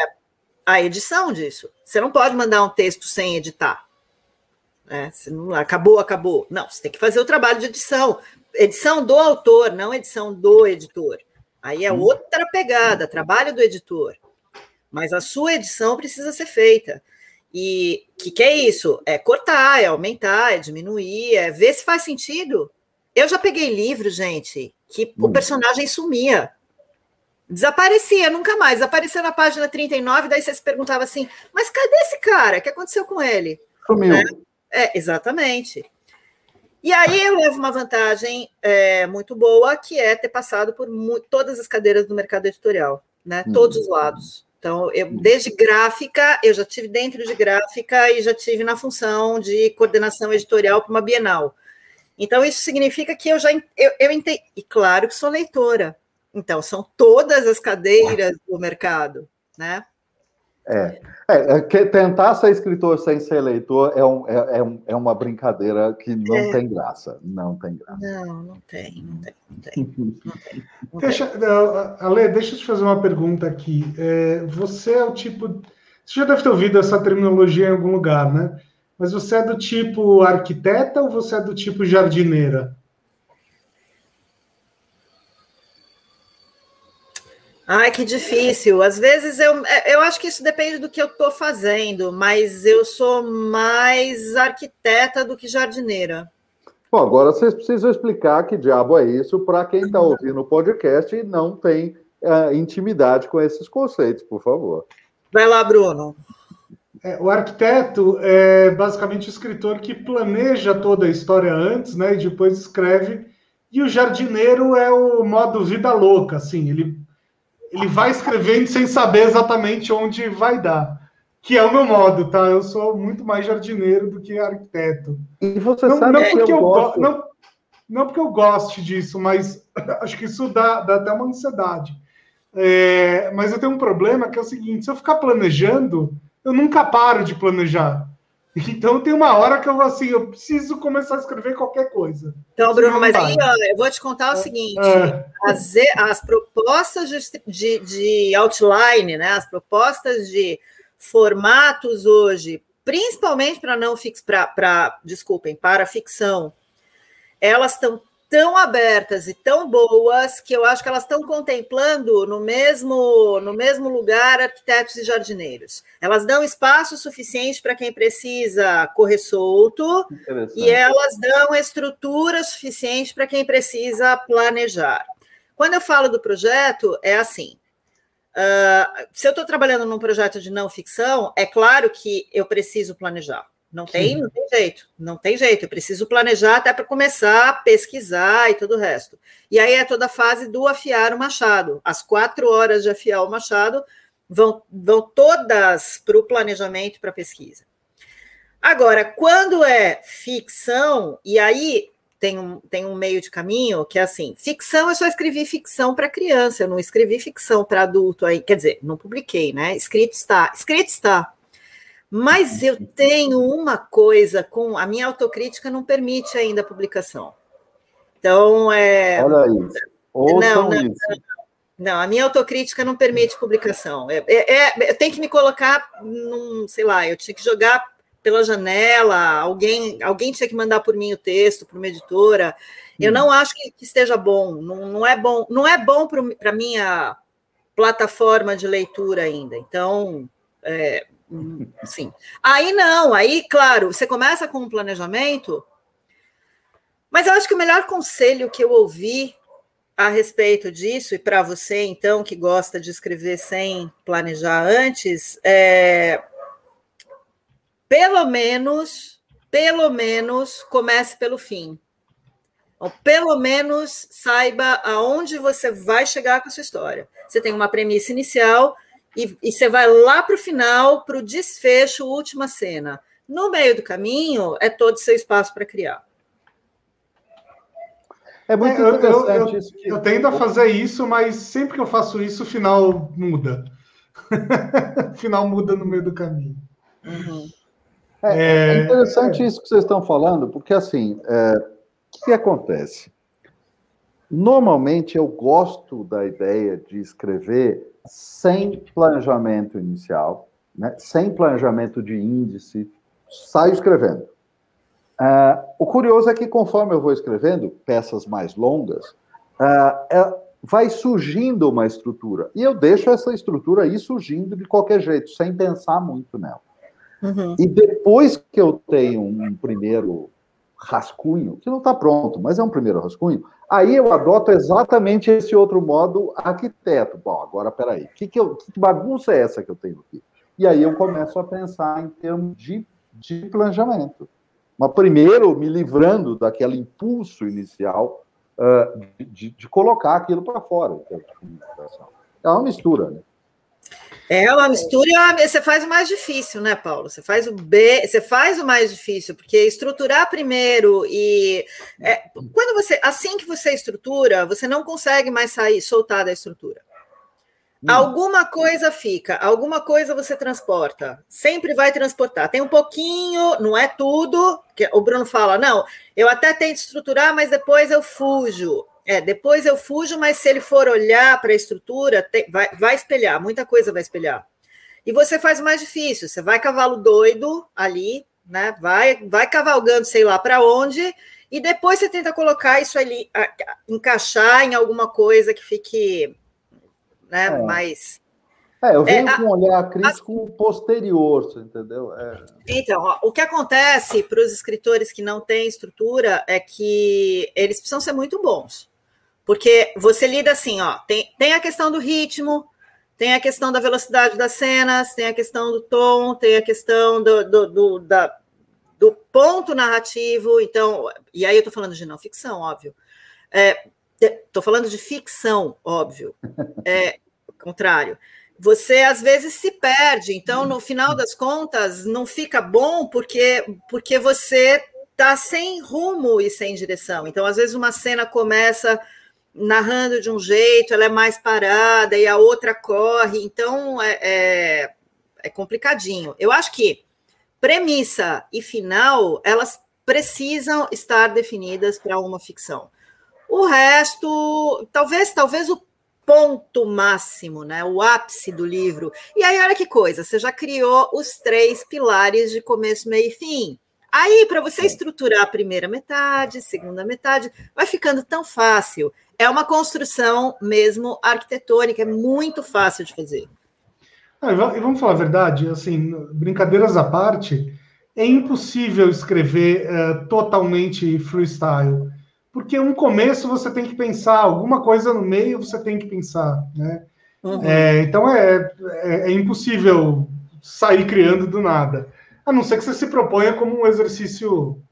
a edição disso. Você não pode mandar um texto sem editar. É, não, acabou, acabou. Não, você tem que fazer o trabalho de edição. Edição do autor, não edição do editor. Aí é hum. outra pegada, trabalho do editor. Mas a sua edição precisa ser feita. E o que, que é isso? É cortar, é aumentar, é diminuir, é ver se faz sentido. Eu já peguei livro, gente, que hum. o personagem sumia. Desaparecia, nunca mais. Aparecia na página 39, daí você se perguntava assim: mas cadê esse cara? O que aconteceu com ele? Sumiu. É, é exatamente. E aí eu levo uma vantagem é, muito boa, que é ter passado por todas as cadeiras do mercado editorial, né? Hum. Todos os lados. Então, eu, desde gráfica, eu já tive dentro de gráfica e já tive na função de coordenação editorial para uma Bienal. Então, isso significa que eu já eu, eu entendi. E claro que sou leitora. Então, são todas as cadeiras do mercado, né? É, é, é que tentar ser escritor sem ser leitor é, um, é, é, é uma brincadeira que não é. tem graça. Não tem graça. Não, não tem, não tem, não tem. Não tem, não deixa, tem. Ale, deixa eu te fazer uma pergunta aqui. É, você é o tipo. Você já deve ter ouvido essa terminologia em algum lugar, né? Mas você é do tipo arquiteta ou você é do tipo jardineira? Ai, que difícil. Às vezes eu, é, eu acho que isso depende do que eu estou fazendo, mas eu sou mais arquiteta do que jardineira. Bom, agora vocês precisam explicar que diabo é isso para quem está ouvindo o podcast e não tem uh, intimidade com esses conceitos, por favor. Vai lá, Bruno. É, o arquiteto é basicamente o escritor que planeja toda a história antes, né, e depois escreve. E o jardineiro é o modo vida louca, assim, ele ele vai escrevendo sem saber exatamente onde vai dar. Que é o meu modo, tá? Eu sou muito mais jardineiro do que arquiteto. E você não, sabe não porque eu, eu gosto... não, não porque eu goste disso, mas acho que isso dá, dá até uma ansiedade. É, mas eu tenho um problema que é o seguinte: se eu ficar planejando, eu nunca paro de planejar. Então tem uma hora que eu assim, eu preciso começar a escrever qualquer coisa. Então, Bruno, mas aí ó, eu vou te contar o é, seguinte: é. as, as propostas de, de, de, outline, né? As propostas de formatos hoje, principalmente para não fix, para desculpem, para ficção, elas estão tão abertas e tão boas que eu acho que elas estão contemplando no mesmo, no mesmo lugar arquitetos e jardineiros. Elas dão espaço suficiente para quem precisa correr solto e elas dão estrutura suficiente para quem precisa planejar. Quando eu falo do projeto, é assim. Uh, se eu estou trabalhando num projeto de não ficção, é claro que eu preciso planejar. Não tem, não tem jeito, não tem jeito. Eu preciso planejar até para começar a pesquisar e todo o resto. E aí é toda a fase do afiar o machado. As quatro horas de afiar o machado vão, vão todas para o planejamento, para a pesquisa. Agora, quando é ficção, e aí tem um, tem um meio de caminho que é assim: ficção, eu só escrevi ficção para criança, eu não escrevi ficção para adulto aí. Quer dizer, não publiquei, né? Escrito está, escrito está. Mas eu tenho uma coisa com a minha autocrítica não permite ainda a publicação. Então é. Olha isso. Ouçam não, não, isso. Não, a minha autocrítica não permite publicação. É, é, é, tem que me colocar num, sei lá, eu tinha que jogar pela janela, alguém, alguém tinha que mandar por mim o texto para uma editora. Eu hum. não acho que, que esteja bom. Não, não, é bom, não é bom para minha plataforma de leitura ainda. Então, é, Sim. Aí não, aí, claro, você começa com um planejamento, mas eu acho que o melhor conselho que eu ouvi a respeito disso, e para você, então, que gosta de escrever sem planejar antes, é pelo menos, pelo menos, comece pelo fim. Ou pelo menos saiba aonde você vai chegar com a sua história. Você tem uma premissa inicial, e, e você vai lá para o final, para o desfecho, última cena. No meio do caminho, é todo o seu espaço para criar. É muito é, interessante eu, eu, isso. Que... Eu tendo a fazer isso, mas sempre que eu faço isso, o final muda. o final muda no meio do caminho. Uhum. É, é, é interessante é... isso que vocês estão falando, porque assim, é, o que acontece? Normalmente eu gosto da ideia de escrever sem planejamento inicial, né? sem planejamento de índice, saio escrevendo. Uh, o curioso é que conforme eu vou escrevendo peças mais longas, uh, é, vai surgindo uma estrutura. E eu deixo essa estrutura aí surgindo de qualquer jeito, sem pensar muito nela. Uhum. E depois que eu tenho um primeiro rascunho, que não está pronto, mas é um primeiro rascunho, aí eu adoto exatamente esse outro modo arquiteto. Bom, agora peraí, que, que, eu, que bagunça é essa que eu tenho aqui? E aí eu começo a pensar em termos de, de planejamento. Mas primeiro me livrando daquele impulso inicial uh, de, de, colocar aquilo para fora. É uma mistura, né? É uma mistura e você faz o mais difícil, né, Paulo? Você faz o B, você faz o mais difícil, porque estruturar primeiro e é, quando você assim que você estrutura, você não consegue mais sair, soltar da estrutura. Hum. Alguma coisa fica, alguma coisa você transporta, sempre vai transportar. Tem um pouquinho, não é tudo, que o Bruno fala, não, eu até tento estruturar, mas depois eu fujo. É, depois eu fujo, mas se ele for olhar para a estrutura, tem, vai, vai espelhar, muita coisa vai espelhar. E você faz o mais difícil, você vai cavalo doido ali, né? Vai, vai cavalgando, sei lá para onde, e depois você tenta colocar isso ali, a, a, encaixar em alguma coisa que fique né, é. mais. É, eu venho é, com um olhar crítico a, posterior, entendeu? É. Então, ó, o que acontece para os escritores que não têm estrutura é que eles precisam ser muito bons. Porque você lida assim, ó, tem, tem a questão do ritmo, tem a questão da velocidade das cenas, tem a questão do tom, tem a questão do, do, do, da, do ponto narrativo. Então, e aí eu estou falando de não ficção, óbvio. Estou é, falando de ficção, óbvio. É, contrário. Você às vezes se perde, então no final das contas não fica bom porque porque você está sem rumo e sem direção. Então às vezes uma cena começa narrando de um jeito, ela é mais parada e a outra corre, então é, é, é complicadinho. Eu acho que premissa e final elas precisam estar definidas para uma ficção. O resto, talvez, talvez o ponto máximo, né? O ápice do livro. E aí, olha que coisa, você já criou os três pilares de começo, meio e fim. Aí, para você estruturar a primeira metade, segunda metade, vai ficando tão fácil. É uma construção mesmo arquitetônica, é muito fácil de fazer. Ah, e vamos falar a verdade, assim, brincadeiras à parte, é impossível escrever uh, totalmente freestyle, porque um começo você tem que pensar, alguma coisa no meio você tem que pensar, né? Uhum. É, então é, é, é impossível sair criando do nada, a não ser que você se proponha como um exercício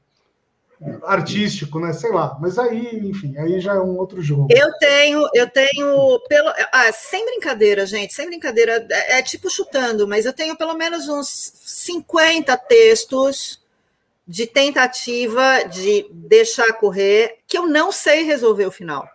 artístico, né? Sei lá. Mas aí, enfim, aí já é um outro jogo. Eu tenho, eu tenho, pelo, ah, sem brincadeira, gente, sem brincadeira, é, é tipo chutando, mas eu tenho pelo menos uns 50 textos de tentativa de deixar correr que eu não sei resolver o final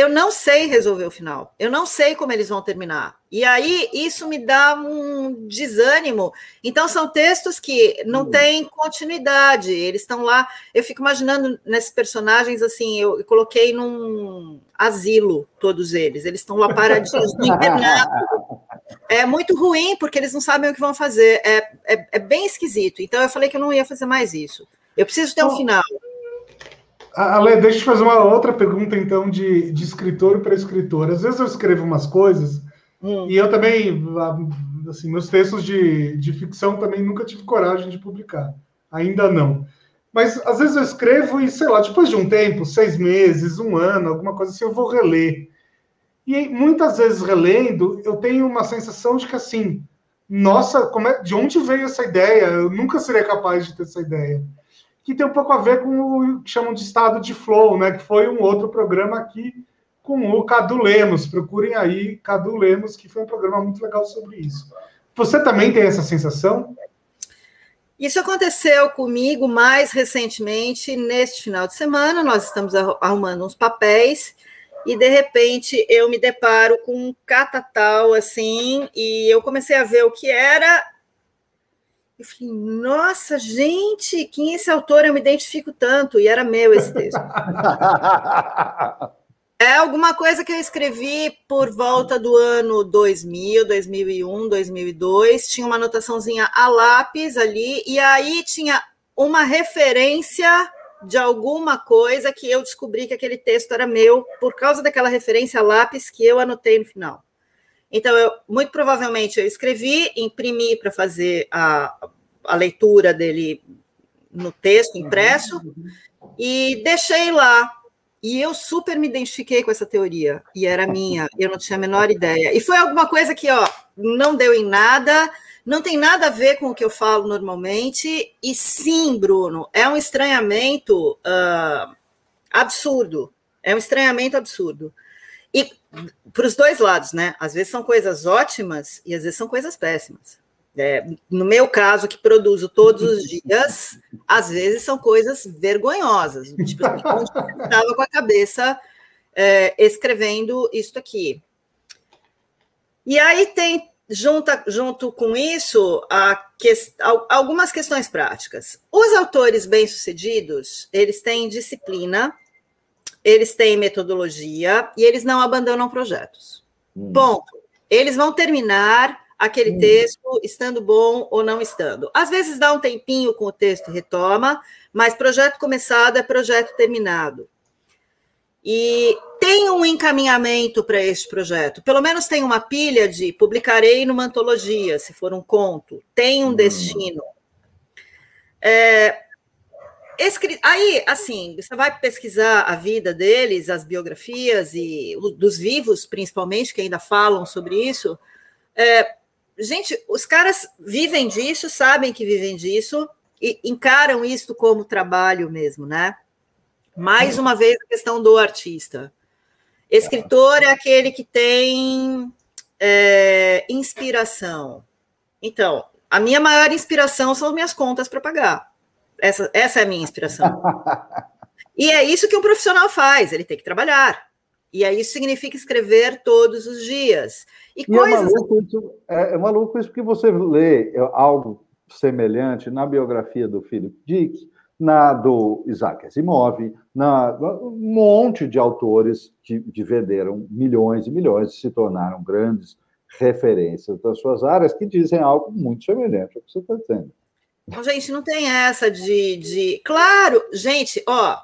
eu não sei resolver o final, eu não sei como eles vão terminar. E aí isso me dá um desânimo. Então são textos que não uhum. têm continuidade, eles estão lá. Eu fico imaginando nesses personagens assim, eu, eu coloquei num asilo todos eles, eles estão lá paradinhos no internato. É muito ruim porque eles não sabem o que vão fazer. É, é, é bem esquisito. Então eu falei que eu não ia fazer mais isso. Eu preciso ter um final. Ale, deixa eu te fazer uma outra pergunta, então, de, de escritor para escritor. Às vezes eu escrevo umas coisas, hum. e eu também, assim, meus textos de, de ficção também nunca tive coragem de publicar. Ainda não. Mas às vezes eu escrevo e, sei lá, depois de um tempo, seis meses, um ano, alguma coisa assim, eu vou reler. E muitas vezes relendo, eu tenho uma sensação de que, assim, nossa, como é, de onde veio essa ideia? Eu nunca seria capaz de ter essa ideia que tem um pouco a ver com o que chamam de estado de flow, né? Que foi um outro programa aqui com o Cadu Lemos. Procurem aí Cadu Lemos, que foi um programa muito legal sobre isso. Você também tem essa sensação? Isso aconteceu comigo mais recentemente, neste final de semana. Nós estamos arrumando uns papéis e de repente eu me deparo com um catatal assim, e eu comecei a ver o que era Eu falei, nossa, gente, quem é esse autor? Eu me identifico tanto, e era meu esse texto. é alguma coisa que eu escrevi por volta do ano 2000, 2001, 2002. Tinha uma anotaçãozinha a lápis ali, e aí tinha uma referência de alguma coisa que eu descobri que aquele texto era meu por causa daquela referência a lápis que eu anotei no final. Então, eu, muito provavelmente eu escrevi, imprimi para fazer a, a leitura dele no texto impresso e deixei lá. E eu super me identifiquei com essa teoria, e era minha, eu não tinha a menor ideia. E foi alguma coisa que, ó, não deu em nada, não tem nada a ver com o que eu falo normalmente, e sim, Bruno, é um estranhamento uh, absurdo. É um estranhamento absurdo. Para os dois lados, né? Às vezes são coisas ótimas e às vezes são coisas péssimas. É, no meu caso, que produzo todos os dias, às vezes são coisas vergonhosas. Tipo, assim, estava com a cabeça é, escrevendo isso aqui. E aí tem junta, junto com isso que, algumas questões práticas. Os autores bem-sucedidos, eles têm disciplina, eles têm metodologia e eles não abandonam projetos. Hum. Ponto. Eles vão terminar aquele hum. texto estando bom ou não estando. Às vezes dá um tempinho com o texto retoma, mas projeto começado é projeto terminado. E tem um encaminhamento para este projeto. Pelo menos tem uma pilha de publicarei numa antologia, se for um conto. Tem um hum. destino. É, Aí, assim, você vai pesquisar a vida deles, as biografias e dos vivos, principalmente, que ainda falam sobre isso. É, gente, os caras vivem disso, sabem que vivem disso e encaram isso como trabalho mesmo, né? Mais uma vez a questão do artista. Escritor é aquele que tem é, inspiração. Então, a minha maior inspiração são minhas contas para pagar. Essa, essa é a minha inspiração. e é isso que um profissional faz, ele tem que trabalhar. E aí isso significa escrever todos os dias. E, e é coisas. É maluco, isso, é, é maluco isso porque você lê algo semelhante na biografia do Philip Dick, na do Isaac Asimov, na um monte de autores que, que venderam milhões e milhões e se tornaram grandes referências das suas áreas que dizem algo muito semelhante ao que você está dizendo. Então, gente, não tem essa de, de. Claro, gente, ó.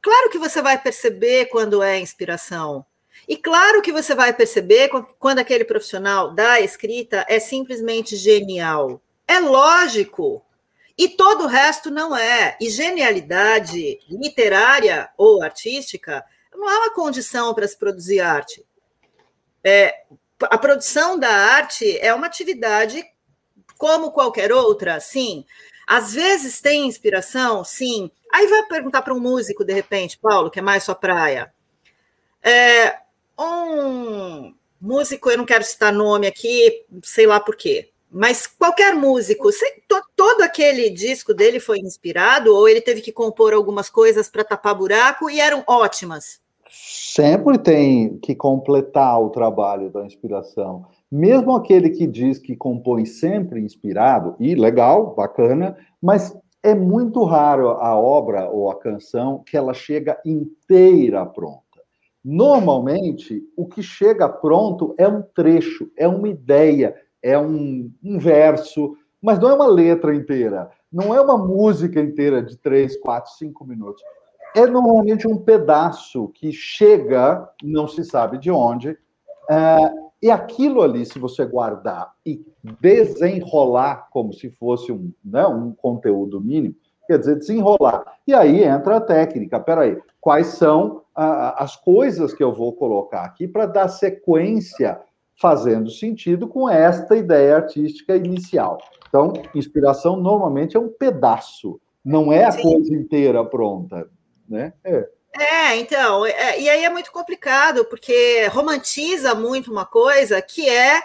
Claro que você vai perceber quando é inspiração. E claro que você vai perceber quando aquele profissional da escrita é simplesmente genial. É lógico. E todo o resto não é. E genialidade literária ou artística não é uma condição para se produzir arte. É, a produção da arte é uma atividade como qualquer outra, sim. Às vezes tem inspiração, sim. Aí vai perguntar para um músico, de repente, Paulo, que é mais sua praia. É, um músico, eu não quero citar nome aqui, sei lá por quê, mas qualquer músico, todo aquele disco dele foi inspirado ou ele teve que compor algumas coisas para tapar buraco e eram ótimas? Sempre tem que completar o trabalho da inspiração. Mesmo aquele que diz que compõe sempre inspirado, e legal, bacana, mas é muito raro a obra ou a canção que ela chega inteira pronta. Normalmente, o que chega pronto é um trecho, é uma ideia, é um, um verso, mas não é uma letra inteira, não é uma música inteira de três, quatro, cinco minutos. É normalmente um pedaço que chega, não se sabe de onde, é, e aquilo ali, se você guardar e desenrolar como se fosse um, né, um conteúdo mínimo, quer dizer, desenrolar. E aí entra a técnica. Peraí, quais são ah, as coisas que eu vou colocar aqui para dar sequência, fazendo sentido com esta ideia artística inicial? Então, inspiração normalmente é um pedaço, não é a Sim. coisa inteira pronta. Né? É. É, então, é, e aí é muito complicado, porque romantiza muito uma coisa que é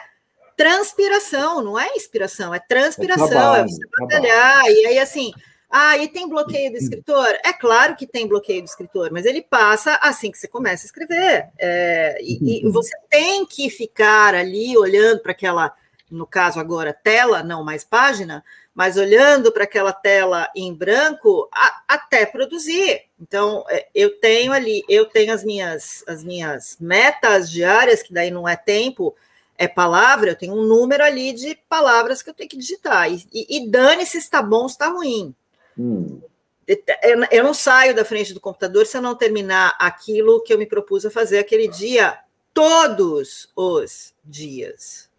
transpiração, não é inspiração, é transpiração, é, trabalho, é você batalhar, e aí assim, ah, e tem bloqueio do escritor? É claro que tem bloqueio do escritor, mas ele passa assim que você começa a escrever, é, e, e, você tem que ficar ali olhando para aquela no caso agora tela, não mais página, mas olhando para aquela tela em branco a, até produzir. Então, é, eu tenho ali, eu tenho as minhas, as minhas metas diárias, que daí não é tempo, é palavra, eu tenho um número ali de palavras que eu tenho que digitar. E, e, e dane-se se está bom ou está ruim. Hum. Eu, eu não saio da frente do computador se eu não terminar aquilo que eu me propus a fazer aquele dia, todos os dias.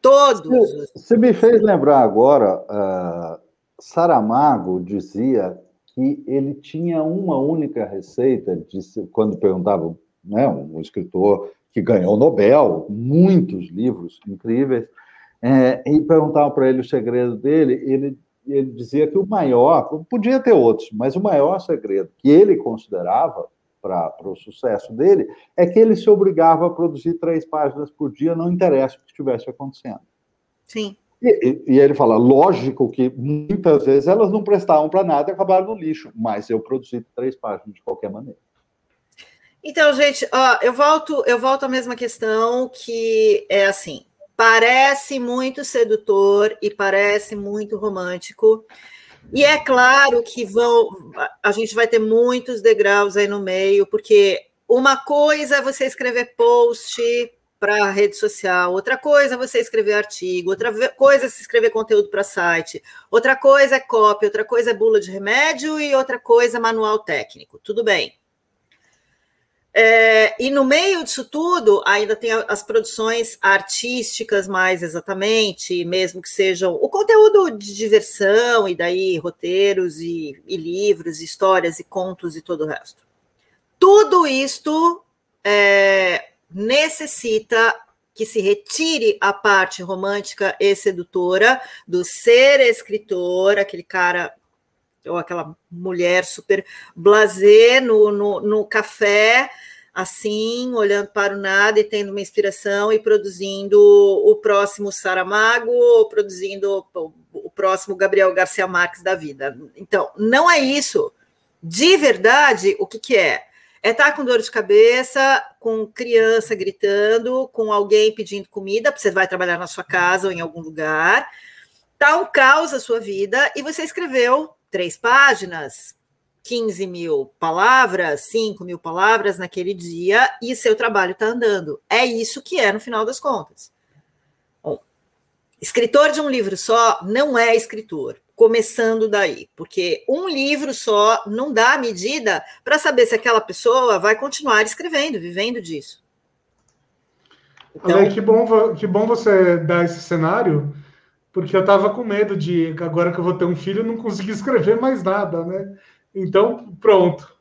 Todos. Você, me fez lembrar agora, uh, Saramago dizia que ele tinha uma única receita, disse, quando perguntavam, né, um escritor que ganhou o Nobel, muitos livros incríveis, é, e perguntavam para ele o segredo dele, ele, ele dizia que o maior, podia ter outros, mas o maior segredo que ele considerava para o sucesso dele, é que ele se obrigava a produzir três páginas por dia, não interessa o que estivesse acontecendo. Sim. E, e, ele fala, lógico que muitas vezes elas não prestavam para nada e acabaram no lixo, mas eu produzi três páginas de qualquer maneira. Então, gente, ó, eu volto, eu volto à mesma questão que é assim, parece muito sedutor e parece muito romântico, e é claro que vão, a gente vai ter muitos degraus aí no meio, porque uma coisa é você escrever post para rede social, outra coisa é você escrever artigo, outra coisa é se escrever conteúdo para site, outra coisa é cópia, outra coisa é bula de remédio e outra coisa é manual técnico. Tudo bem. É, e no meio disso tudo, ainda tem as produções artísticas, mais exatamente, mesmo que sejam o conteúdo de diversão, e daí roteiros, e, e livros, histórias, e contos e todo o resto. Tudo isto é, necessita que se retire a parte romântica e sedutora do ser escritor, aquele cara ou aquela mulher super blasé no, no, no café, assim, olhando para o nada e tendo uma inspiração e produzindo o próximo Saramago ou produzindo o, o próximo Gabriel Garcia Marques da vida. Então, não é isso. De verdade, o que, que é? É estar tá com dor de cabeça, com criança gritando, com alguém pedindo comida, você vai trabalhar na sua casa ou em algum lugar. Tá um caos a sua vida e você escreveu três páginas, 15 mil palavras, 5 mil palavras naquele dia e seu trabalho está andando. É isso que é no final das contas. Bom, escritor de um livro só não é escritor, começando daí, porque um livro só não dá medida para saber se aquela pessoa vai continuar escrevendo, vivendo disso. Então, Ale, que bom, que bom você dar esse cenário, porque eu estava com medo de, agora que eu vou ter um filho, não conseguir escrever mais nada, né? Então, pronto.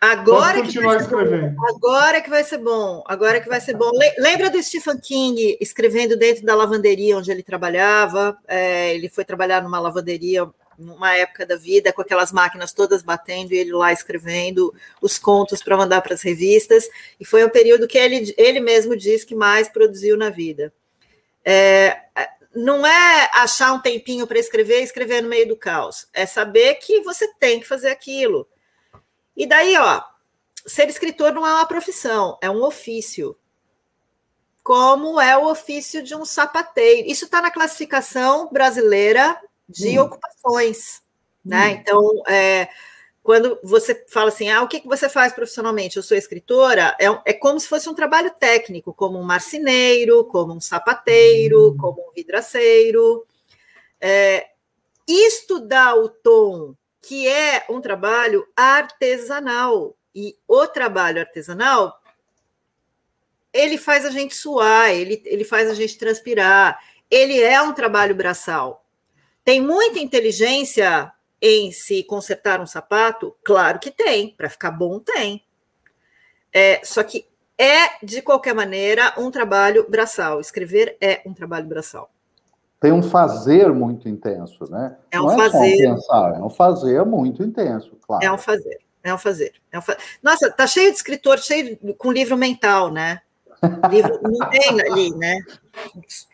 Agora que, vai ser bom, agora que vai ser bom, agora que vai ser bom. Lembra do Stephen King escrevendo dentro da lavanderia onde ele trabalhava? É, ele foi trabalhar numa lavanderia numa época da vida, com aquelas máquinas todas batendo e ele lá escrevendo os contos para mandar para as revistas. E foi um período que ele, ele mesmo diz que mais produziu na vida. É, não é achar um tempinho para escrever e escrever no meio do caos. É saber que você tem que fazer aquilo. E daí, ó, ser escritor não é uma profissão, é um ofício. Como é o ofício de um sapateiro. Isso está na classificação brasileira de hum. ocupações. Né? Hum. Então, é, quando você fala assim, ah, o que, que você faz profissionalmente? Eu sou escritora, é, é como se fosse um trabalho técnico, como um marceneiro, como um sapateiro, uhum. como um vidraceiro. É, isto dá o tom que é um trabalho artesanal. E o trabalho artesanal, ele faz a gente suar, ele, ele faz a gente transpirar, ele é um trabalho braçal. Tem muita inteligência em se consertar um sapato? Claro que tem, para ficar bom tem. É, só que é, de qualquer maneira, um trabalho braçal. Escrever é um trabalho braçal. Tem um fazer muito intenso, né? É um Não fazer. É, pensar, é um fazer muito intenso, claro. É um fazer. É um fazer. É um fa... Nossa, tá cheio de escritor, cheio de... com livro mental, né? Livro não tem ali, né?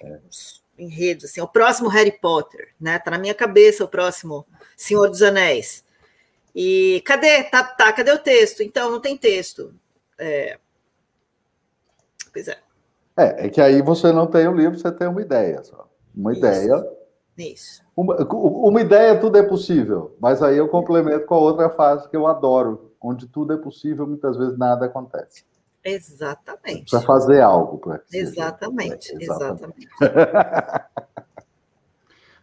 É. Enredos, assim. O próximo Harry Potter, né? Tá na minha cabeça o próximo Senhor dos Anéis. E cadê? Tá, tá, cadê o texto? Então, não tem texto. É... Pois é. É, é que aí você não tem o um livro, você tem uma ideia só. Uma Isso. ideia. Isso. Uma, uma ideia, tudo é possível, mas aí eu complemento com a outra fase que eu adoro, onde tudo é possível, muitas vezes nada acontece. Exatamente. Precisa fazer algo para Exatamente, exatamente.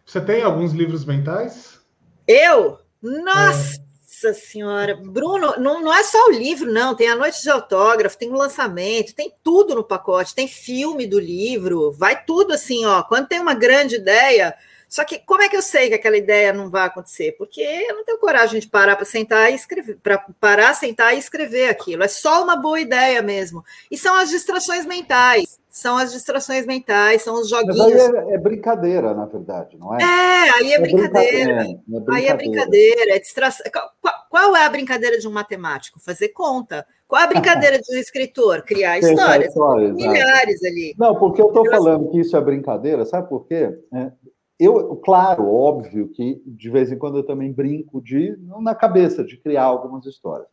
Você tem alguns livros mentais? Eu? Nossa! É. Nossa senhora, Bruno, não, não é só o livro, não. Tem a noite de autógrafo, tem o lançamento, tem tudo no pacote, tem filme do livro, vai tudo assim, ó. Quando tem uma grande ideia, só que como é que eu sei que aquela ideia não vai acontecer? Porque eu não tenho coragem de parar para sentar e escrever, para parar, sentar e escrever aquilo. É só uma boa ideia mesmo. E são as distrações mentais são as distrações mentais, são os joguinhos. Mas aí é, é brincadeira, na verdade, não é? É, aí é, é brincadeira. É, brincadeira. Aí é brincadeira, é distração. Qual, qual, é a brincadeira de um matemático? Fazer conta. Qual é a brincadeira de um escritor? Criar histórias. histórias milhares ali. Não, porque eu estou falando que isso é brincadeira, sabe por quê? É, eu, claro, óbvio que de vez em quando eu também brinco de na cabeça de criar algumas histórias.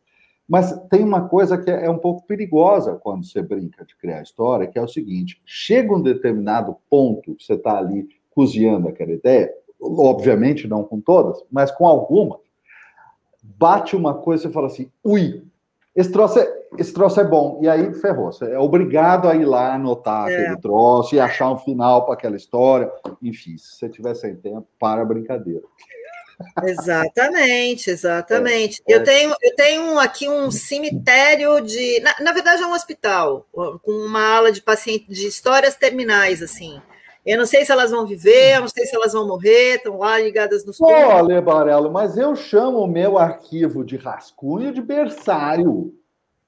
Mas tem uma coisa que é um pouco perigosa quando você brinca de criar história, que é o seguinte: chega um determinado ponto que você está ali cozinhando aquela ideia, obviamente não com todas, mas com algumas, bate uma coisa e fala assim: ui, esse troço, é, esse troço é bom. E aí ferrou. Você é obrigado a ir lá anotar é. aquele troço e achar um final para aquela história. Enfim, se você tiver sem tempo, para a brincadeira. Exatamente, exatamente. É, é. Eu, tenho, eu tenho aqui um cemitério de. Na, na, verdade, é um hospital, com uma ala de pacientes de histórias terminais, assim. Eu não sei se elas vão viver, eu não sei se elas vão morrer, estão lá ligadas nos Olha, Barelo, mas eu chamo o meu arquivo de rascunho de berçário.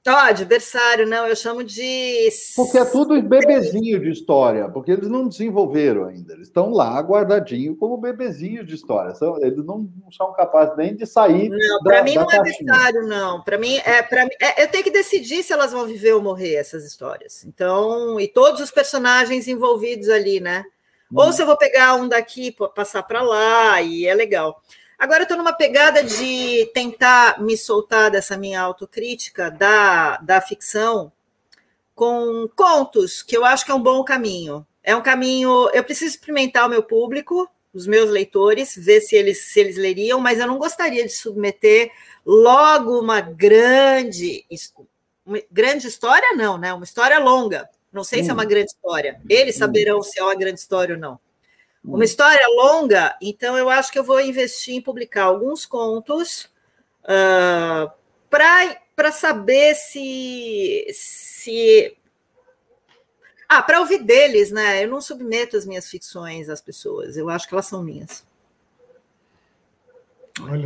Ó, oh, adversário, não, eu chamo de. Porque é tudo bebezinho de história, porque eles não desenvolveram ainda. Eles estão lá guardadinho como bebezinhos de história. São, eles não, são capazes nem de sair. Não, para mim não é adversário, não. Para mim, é, para é, eu tenho que decidir se elas vão viver ou morrer, essas histórias. Então, e todos os personagens envolvidos ali, né? Hum. Ou se eu vou pegar um daqui, passar para lá, e é legal. Agora eu estou numa pegada de tentar me soltar dessa minha autocrítica da, da ficção com contos, que eu acho que é um bom caminho. É um caminho. Eu preciso experimentar o meu público, os meus leitores, ver se eles, se eles leriam, mas eu não gostaria de submeter logo uma grande, uma grande história, não, né? Uma história longa. Não sei hum. se é uma hum. grande história. Eles hum. saberão hum. se é uma grande história ou não. Uma história longa, então eu acho que eu vou investir em publicar alguns contos uh, para saber se. se ah, para ouvir deles, né? Eu não submeto as minhas ficções às pessoas, eu acho que elas são minhas.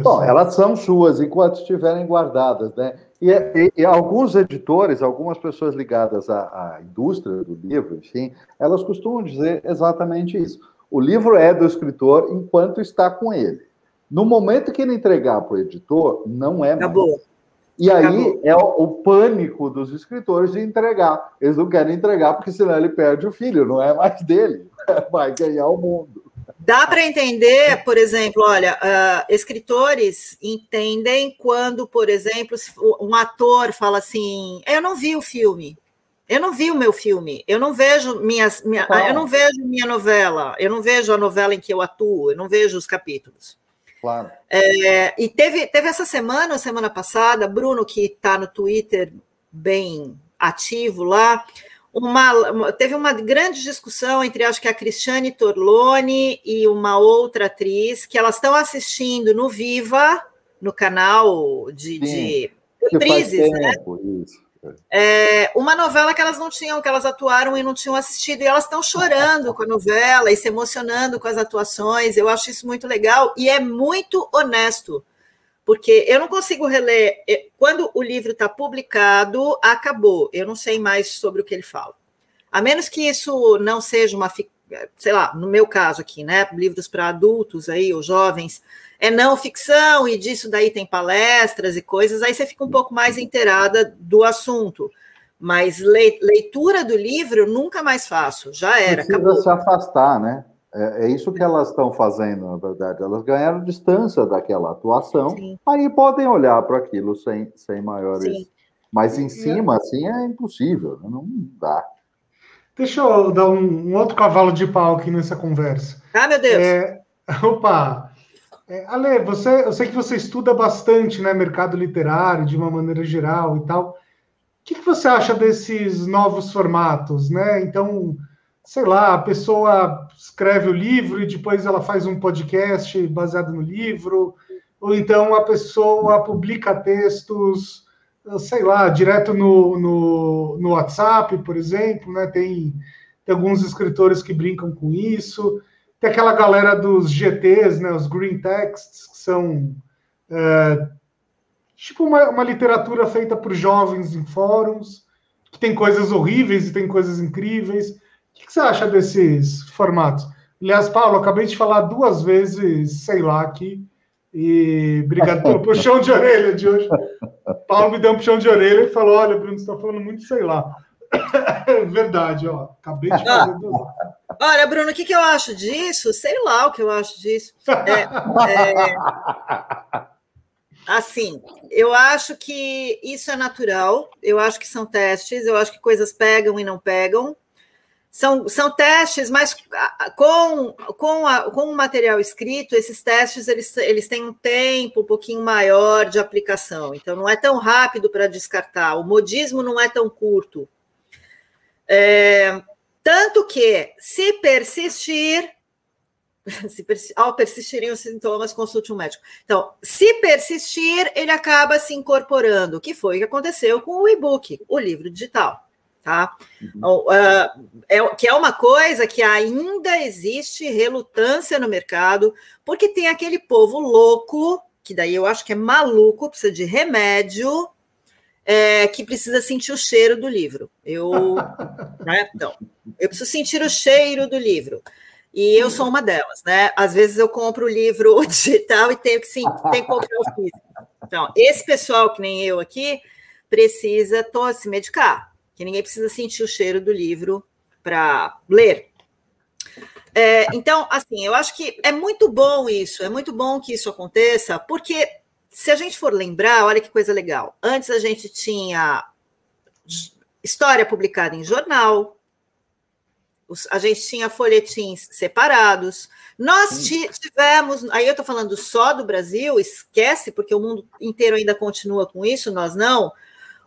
Bom, elas são suas enquanto estiverem guardadas, né? E, e, e, alguns editores, algumas pessoas ligadas à, à indústria do livro, enfim, elas costumam dizer exatamente isso o livro é do escritor enquanto está com ele. No momento que ele entregar para o editor, não é Acabou. mais. E aí Acabou. é o, o, pânico dos escritores de entregar. Eles não querem entregar porque senão ele perde o filho, não é mais dele. Vai ganhar o mundo. Dá para entender, por exemplo, olha, uh, escritores entendem quando, por exemplo, um ator fala assim: Eu não vi o filme. Eu não vi o meu filme, eu não vejo minhas, minha, eu não vejo minha novela, eu não vejo a novela em que eu atuo, eu não vejo os capítulos. Claro. É, e teve, teve essa semana, semana passada, Bruno, que está no Twitter bem ativo lá, uma, teve uma grande discussão entre acho que a Cristiane Torlone e uma outra atriz que elas estão assistindo no Viva, no canal de, de atrizes, né? Isso. É, uma novela que elas não tinham, que elas atuaram e não tinham assistido, e elas estão chorando com a novela e se emocionando com as atuações. Eu acho isso muito legal e é muito honesto, porque eu não consigo reler. Quando o livro está publicado, acabou. Eu não sei mais sobre o que ele fala. A menos que isso não seja uma, sei lá, no meu caso aqui, né? Livros para adultos aí, ou jovens é não ficção e disso daí tem palestras e coisas, aí você fica um pouco mais inteirada do assunto. Mas leitura do livro nunca mais faço, já era. Precisa acabou. se afastar, né? É, é isso que elas estão fazendo, na verdade. Elas ganharam distância daquela atuação, Sim. aí podem olhar para aquilo sem, sem maiores. Sim. Mas em cima, assim, é impossível, né? não dá. Deixa eu dar um, um, outro cavalo de pau aqui nessa conversa. Ah, meu Deus! É, opa! É, Ale, você, eu sei que você estuda bastante né, mercado literário de uma maneira geral e tal. O que, que você acha desses novos formatos? Né? Então, sei lá, a pessoa escreve o livro e depois ela faz um podcast baseado no livro, ou então a pessoa publica textos, sei lá, direto no, no, no WhatsApp, por exemplo, né? Tem, tem alguns escritores que brincam com isso. Tem aquela galera dos GTs, né? Os Green Texts, que são é, tipo uma, uma literatura feita por jovens em fóruns, que tem coisas horríveis e tem coisas incríveis. O que, que você acha desses formatos? Aliás, Paulo, acabei de falar duas vezes, sei lá, aqui. E obrigado pelo puxão de orelha de hoje. Paulo me deu um puxão de orelha e falou: Olha, Bruno, você está falando muito, sei lá. Verdade, ó. Acabei de fazer. Olha, Bruno, o que, que eu acho disso? Sei lá o que eu acho disso. É, é, assim, eu acho que isso é natural. Eu acho que são testes. Eu acho que coisas pegam e não pegam. São, são testes, mas com, com, a, com o material escrito, esses testes eles, eles têm um tempo um pouquinho maior de aplicação. Então, não é tão rápido para descartar. O modismo não é tão curto. É, tanto que, se persistir, se ao persistirem os sintomas, consulte um médico. Então, se persistir, ele acaba se incorporando, que foi o que aconteceu com o e-book, o livro digital. Tá? Uhum. Uh, é, que é uma coisa que ainda existe relutância no mercado, porque tem aquele povo louco, que daí eu acho que é maluco, precisa de remédio, é, que precisa sentir o cheiro do livro. Eu, né? Então, eu preciso sentir o cheiro do livro. E eu sou uma delas, né? Às vezes eu compro o livro digital e tenho que sim, tem que comprar o físico. Então, esse pessoal que nem eu aqui precisa se medicar, que ninguém precisa sentir o cheiro do livro para ler. É, então, assim, eu acho que é muito bom isso, é muito bom que isso aconteça, porque se a gente for lembrar, olha que coisa legal. Antes a gente tinha história publicada em jornal, a gente tinha folhetins separados. Nós tivemos, aí eu estou falando só do Brasil, esquece, porque o mundo inteiro ainda continua com isso, nós não.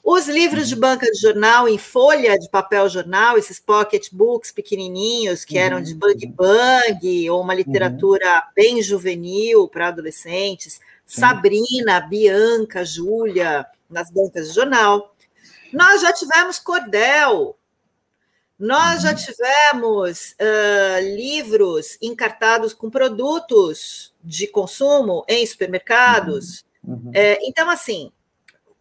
Os livros de banca de jornal em folha de papel jornal, esses pocket books pequenininhos que eram de bang bang, ou uma literatura uhum. bem juvenil para adolescentes, Sabrina, Bianca, Júlia, nas bancas de jornal. Nós já tivemos cordel, nós já uhum. tivemos uh, livros encartados com produtos de consumo em supermercados. Uhum. uhum. É, então, assim,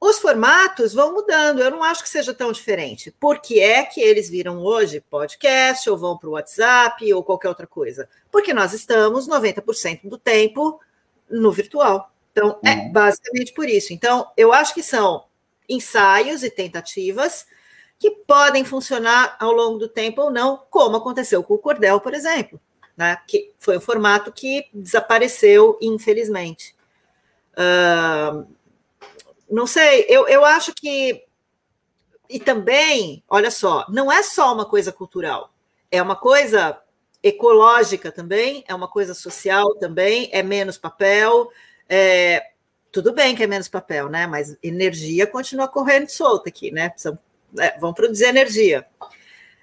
os formatos vão mudando. Eu não acho que seja tão diferente. Por que é que eles viram hoje podcast, ou vão para o WhatsApp, ou qualquer outra coisa? Porque nós estamos 90% do tempo no virtual. Então, é uhum. basicamente por isso. Então, eu acho que são ensaios e tentativas que podem funcionar ao longo do tempo ou não, como aconteceu com o Cordel, por exemplo, né? que foi um formato que desapareceu, infelizmente. Uh, não sei, eu, eu acho que. E também, olha só, não é só uma coisa cultural, é uma coisa ecológica também, é uma coisa social também, é menos papel, é, tudo bem que é menos papel, né? Mas energia continua correndo solta aqui, né? Precisam, é, vão produzir energia.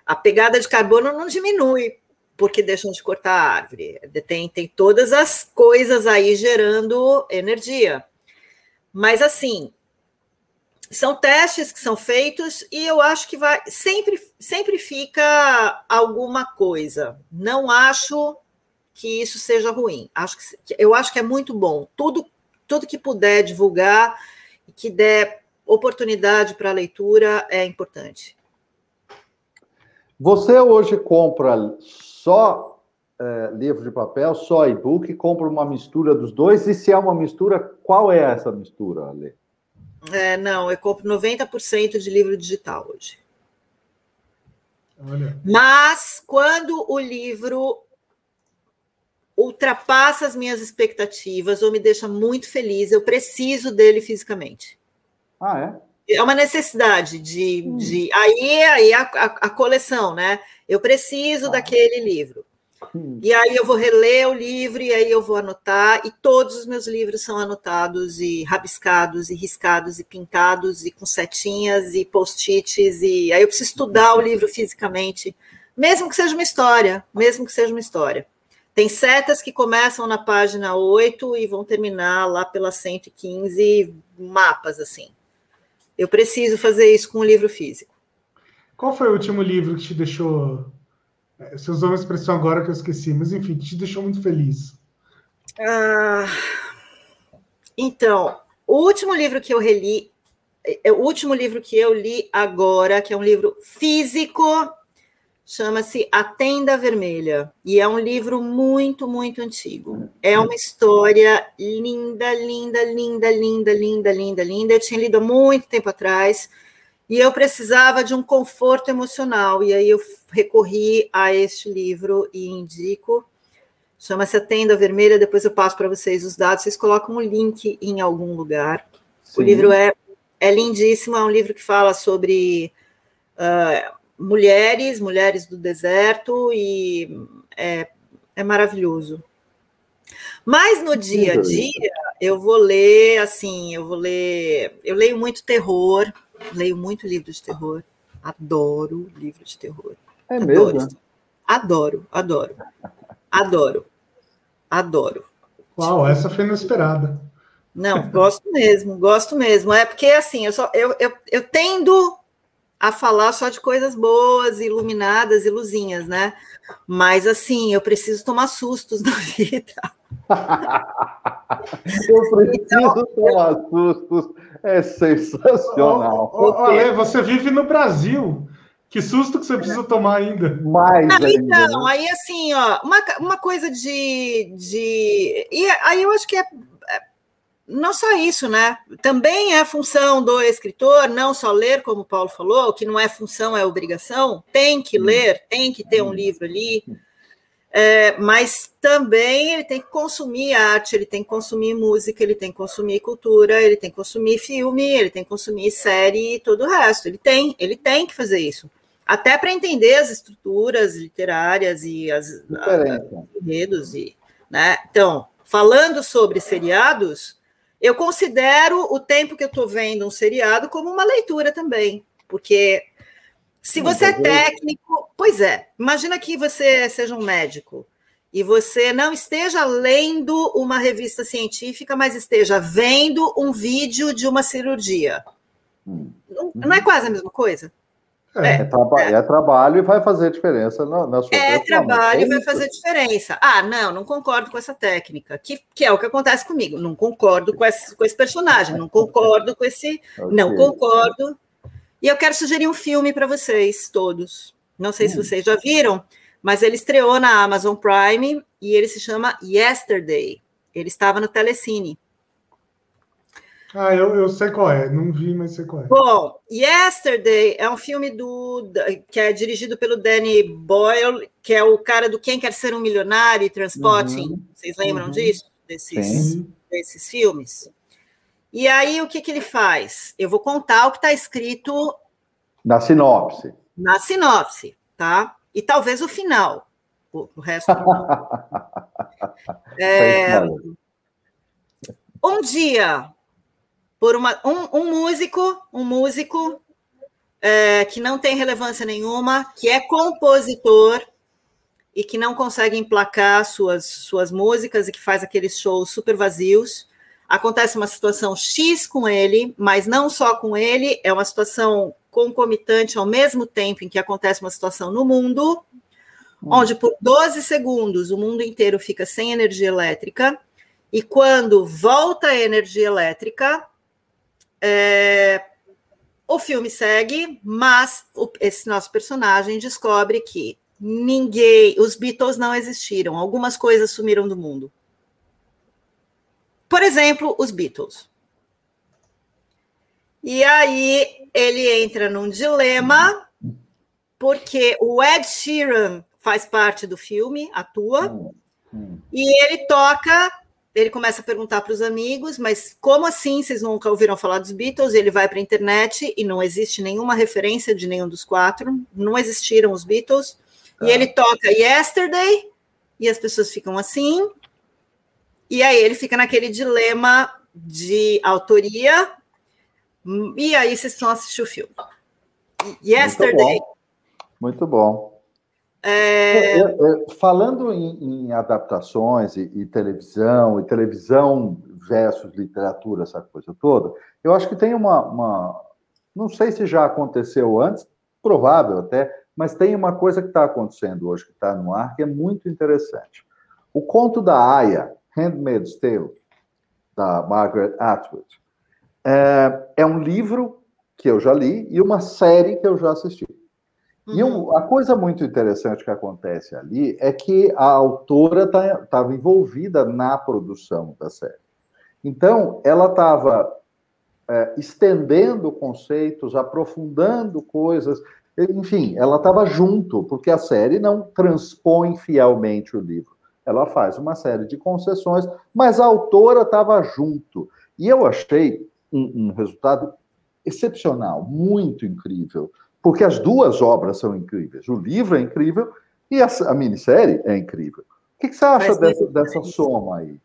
A pegada de carbono não diminui porque deixam de cortar a árvore. Tem, tem todas as coisas aí gerando energia. Mas assim, são testes que são feitos e eu acho que vai sempre sempre fica alguma coisa. Não acho que isso seja ruim. Acho que, eu acho que é muito bom. Tudo, tudo que puder divulgar e que der oportunidade para a leitura é importante. Você hoje compra só é, livro de papel, só e-book, compra uma mistura dos dois, e se é uma mistura, qual é essa mistura, Ale? É, não, eu compro 90% de livro digital hoje. Olha. Mas quando o livro ultrapassa as minhas expectativas ou me deixa muito feliz, eu preciso dele fisicamente. Ah, é? é uma necessidade de, hum. de aí aí a, a, a, coleção, né? Eu preciso ah. daquele livro. Hum. E aí eu vou reler o livro e aí eu vou anotar e todos os meus livros são anotados e rabiscados e riscados e pintados e com setinhas e post-its e aí eu preciso estudar o livro fisicamente, mesmo que seja uma história, mesmo que seja uma história. Tem setas que começam na página 8 e vão terminar lá pela 115 mapas assim. Eu preciso fazer isso com o livro físico. Qual foi o último livro que te deixou. Você usou uma expressão agora que eu esqueci, mas enfim, que te deixou muito feliz? Ah, então, o último livro que eu reli, é, o último livro que eu li agora, que é um livro físico, chama-se A Tenda Vermelha, e é um livro muito, muito antigo. É uma história linda, linda, linda, linda, linda, linda, linda. Eu tinha lido há muito tempo atrás, e eu precisava de um conforto emocional, e aí eu recorri a este livro e indico. Chama-se A Tenda Vermelha, depois eu passo para vocês os dados, vocês colocam o link em algum lugar. Sim. O livro é, é lindíssimo, é um livro que fala sobre... Uh, mulheres, mulheres do deserto, e é, é maravilhoso. Mas no dia a dia, eu vou ler, assim, eu vou ler. Eu leio muito terror, leio muito livro de terror. Adoro livro de terror. É adoro. mesmo? Adoro, adoro. Adoro. Adoro. Uau, essa foi inesperada. Não, gosto mesmo, gosto mesmo. É porque assim, eu só eu, eu, eu tendo a falar só de coisas boas, iluminadas e luzinhas, né? Mas assim, eu preciso tomar sustos na vida. eu preciso então, tomar sustos. É sensacional. Oh, oh, Ale, você vive no Brasil. Que susto que você precisa tomar ainda. Mais ah, ainda, Então, né? aí assim, ó, uma, uma coisa de, de. E aí eu acho que é não só isso, né? Também é função do escritor não só ler, como o Paulo falou, que não é função, é obrigação, tem que hum. ler, tem que ter um hum. livro ali, é, mas também ele tem que consumir arte, ele tem que consumir música, ele tem que consumir cultura, ele tem que consumir filme, ele tem que consumir série e todo o resto. Ele tem, ele tem que fazer isso. Até para entender as estruturas literárias e as, enredos e, né? Então, falando sobre seriados, eu considero o tempo que eu estou vendo um seriado como uma leitura também, porque se você é técnico, pois é, imagina que você seja um médico e você não esteja lendo uma revista científica, mas esteja vendo um vídeo de uma cirurgia. Hum. Não, não é quase a mesma coisa? É, é, traba é. é, trabalho e vai fazer diferença na, na sua É trabalho e vai fazer diferença. Ah, não, não concordo com essa técnica, que, que é o que acontece comigo. Não concordo com esse, com esse personagem, não concordo com esse. Okay. Não concordo. E eu quero sugerir um filme para vocês todos. Não sei hum. se vocês já viram, mas ele estreou na Amazon Prime e ele se chama Yesterday. Ele estava no Telecine. Ah, eu, eu sei qual é, não vi, mas sei qual é. Bom, Yesterday é um filme do que é dirigido pelo Danny Boyle, que é o cara do Quem Quer Ser um Milionário e Transporting. Uhum. Vocês lembram uhum. disso? Desses, desses filmes? E aí, o que, que ele faz? Eu vou contar o que está escrito. Na sinopse. Na sinopse, tá? E talvez o final. O, o resto é, um dia por uma, um, um músico, um músico é, que não tem relevância nenhuma, que é compositor e que não consegue emplacar suas, suas músicas e que faz aqueles shows super vazios. Acontece uma situação X com ele, mas não só com ele, é uma situação concomitante ao mesmo tempo em que acontece uma situação no mundo, hum. onde por 12 segundos o mundo inteiro fica sem energia elétrica, e quando volta a energia elétrica, é, o filme segue, mas o, esse nosso personagem descobre que ninguém, os Beatles não existiram, algumas coisas sumiram do mundo. Por exemplo, os Beatles. E aí ele entra num dilema, porque o Ed Sheeran faz parte do filme, atua, hum, hum. e ele toca ele começa a perguntar para os amigos, mas como assim vocês nunca ouviram falar dos Beatles? Ele vai para a internet e não existe nenhuma referência de nenhum dos quatro, não existiram os Beatles. E tá. ele toca Yesterday e as pessoas ficam assim. E aí ele fica naquele dilema de autoria. E aí vocês vão assistir o filme. Yesterday. Muito bom. Muito bom. É... É, é... falando em, em adaptações e, e, televisão, e televisão versus literatura, essa coisa toda, eu acho que tem uma, uma. Não sei se já aconteceu antes, provável até, mas tem uma coisa que está acontecendo hoje, que está no ar, que é muito interessante. O conto da Aya, Handmaid's Tale, da Margaret Atwood, é, é um livro que eu já li e uma série que eu já assisti. Uhum. E um, a coisa muito interessante que acontece ali é que a autora estava tá, envolvida na produção da série. Então, ela estava é, estendendo conceitos, aprofundando coisas, enfim, ela estava junto, porque a série não transpõe fielmente o livro. Ela faz uma série de concessões, mas a autora estava junto. E eu achei um, um resultado excepcional, muito incrível, porque as duas obras são incríveis. O livro é incrível e a, a minissérie é incrível. O que, que você acha dessa, dessa soma aí?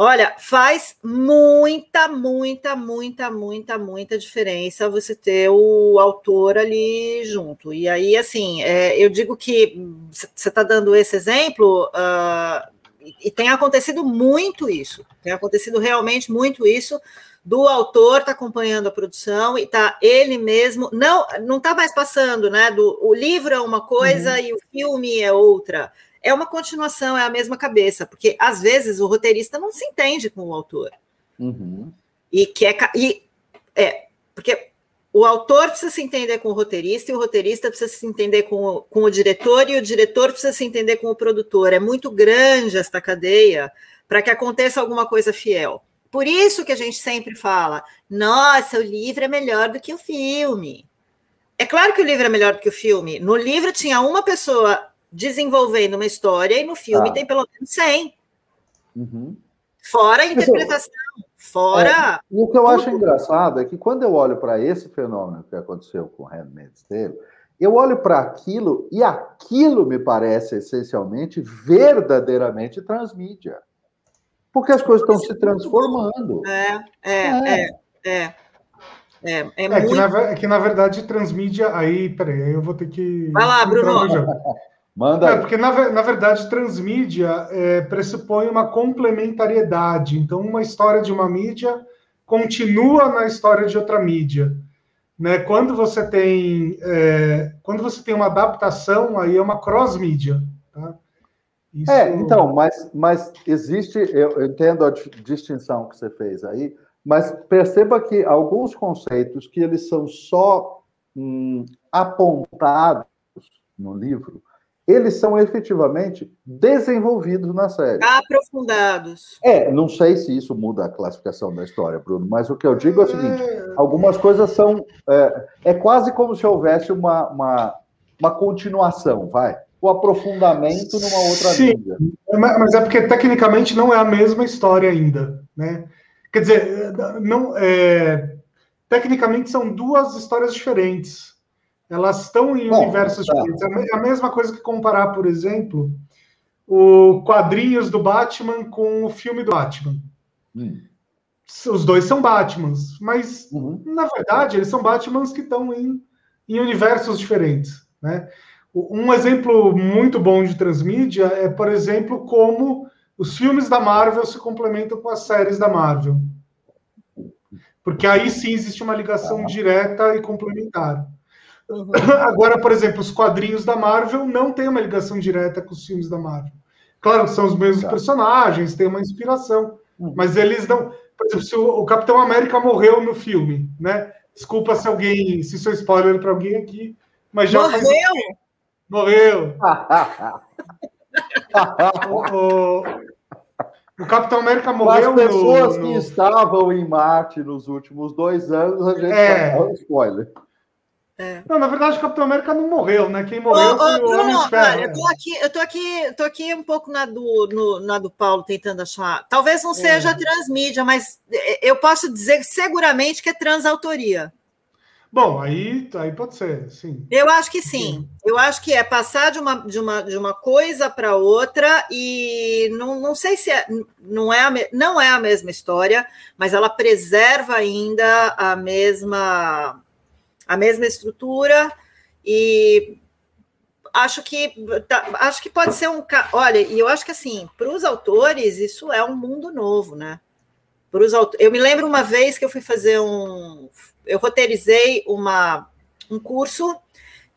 Olha, faz muita, muita, muita, muita, muita diferença você ter o autor ali junto. E aí, assim, é, eu digo que você está dando esse exemplo, uh, e tem acontecido muito isso, tem acontecido realmente muito isso do autor tá acompanhando a produção e tá ele mesmo não não tá mais passando, né? Do o livro é uma coisa uhum. e o filme é outra é uma continuação, é a mesma cabeça, porque às vezes o roteirista não se entende com o autor. Uhum. E que é, e, é, porque o autor precisa se entender com o roteirista, e o roteirista precisa se entender com o, com o diretor, e o diretor precisa se entender com o produtor. É muito grande esta cadeia para que aconteça alguma coisa fiel. Por isso que a gente sempre fala: nossa, o livro é melhor do que o filme. É claro que o livro é melhor do que o filme. No livro tinha uma pessoa desenvolvendo uma história e no filme ah. tem pelo menos 100. Uhum. Fora a interpretação, fora. É, e o que eu tudo. acho engraçado é que quando eu olho para esse fenômeno que aconteceu com Handmaid's Tale, eu olho para aquilo e aquilo me parece essencialmente, verdadeiramente transmídia. Porque as coisas estão se transformando. É, é, é. é, é. É, é, é, muito... que na, é, que na, verdade transmídia. Aí, peraí, aí eu vou ter que. Vai lá, Bruno. Manda. É, porque na, na verdade transmídia é, pressupõe uma complementariedade. Então, uma história de uma mídia continua na história de outra mídia. Né? Quando você tem é, quando você tem uma adaptação, aí é uma cross-mídia. Tá? Isso... É, então, mas, mas existe, eu entendo a distinção que você fez aí, mas perceba que alguns conceitos que eles são só hum, apontados no livro, eles são efetivamente desenvolvidos na série. Aprofundados. É, não sei se isso muda a classificação da história, Bruno, mas o que eu digo é o seguinte: algumas coisas são. É, é quase como se houvesse uma, uma, uma continuação, vai. O aprofundamento numa outra Sim, mídia. Mas é porque tecnicamente não é a mesma história ainda, né? Quer dizer, não, é, tecnicamente são duas histórias diferentes. Elas estão em Bom, universos tá. diferentes. É a mesma coisa que comparar, por exemplo, o quadrinhos do Batman com o filme do Batman. Hum. Os dois são Batmans, mas uhum. na verdade eles são Batmans que estão em, em universos diferentes. Né? Um exemplo muito bom de transmídia é, por exemplo, como os filmes da Marvel se complementam com as séries da Marvel. Porque aí sim existe uma ligação tá. direta e complementar. Uhum. Agora, por exemplo, os quadrinhos da Marvel não têm uma ligação direta com os filmes da Marvel. Claro que são os mesmos tá. personagens, tem uma inspiração, uhum. mas eles não. Por exemplo, se o, o, Capitão América morreu no filme, né? Desculpa se alguém, se sou spoiler para alguém aqui, mas já morreu. Faz... Morreu. o, o, o, Capitão América morreu. As pessoas no, no... que estavam em Marte nos últimos dois anos, a gente é... spoiler. É. Não, na verdade, o Capitão América não morreu, né? Quem morreu oh, foi o Homem de Ferro. Eu tô aqui, eu tô aqui, tô aqui um pouco na do, no, na do Paulo tentando achar. Talvez não seja é. transmídia, mas eu posso dizer seguramente que é transautoria. Bom, aí, aí pode ser, sim. Eu acho que sim. sim. Eu acho que é passar de uma, de uma, de uma coisa para outra e não, não sei se é, não, é a, não é a mesma história, mas ela preserva ainda a mesma a mesma estrutura e acho que tá, acho que pode ser um olha e eu acho que assim para os autores isso é um mundo novo né? Para os eu me lembro uma vez que eu fui fazer um eu roteirizei uma um curso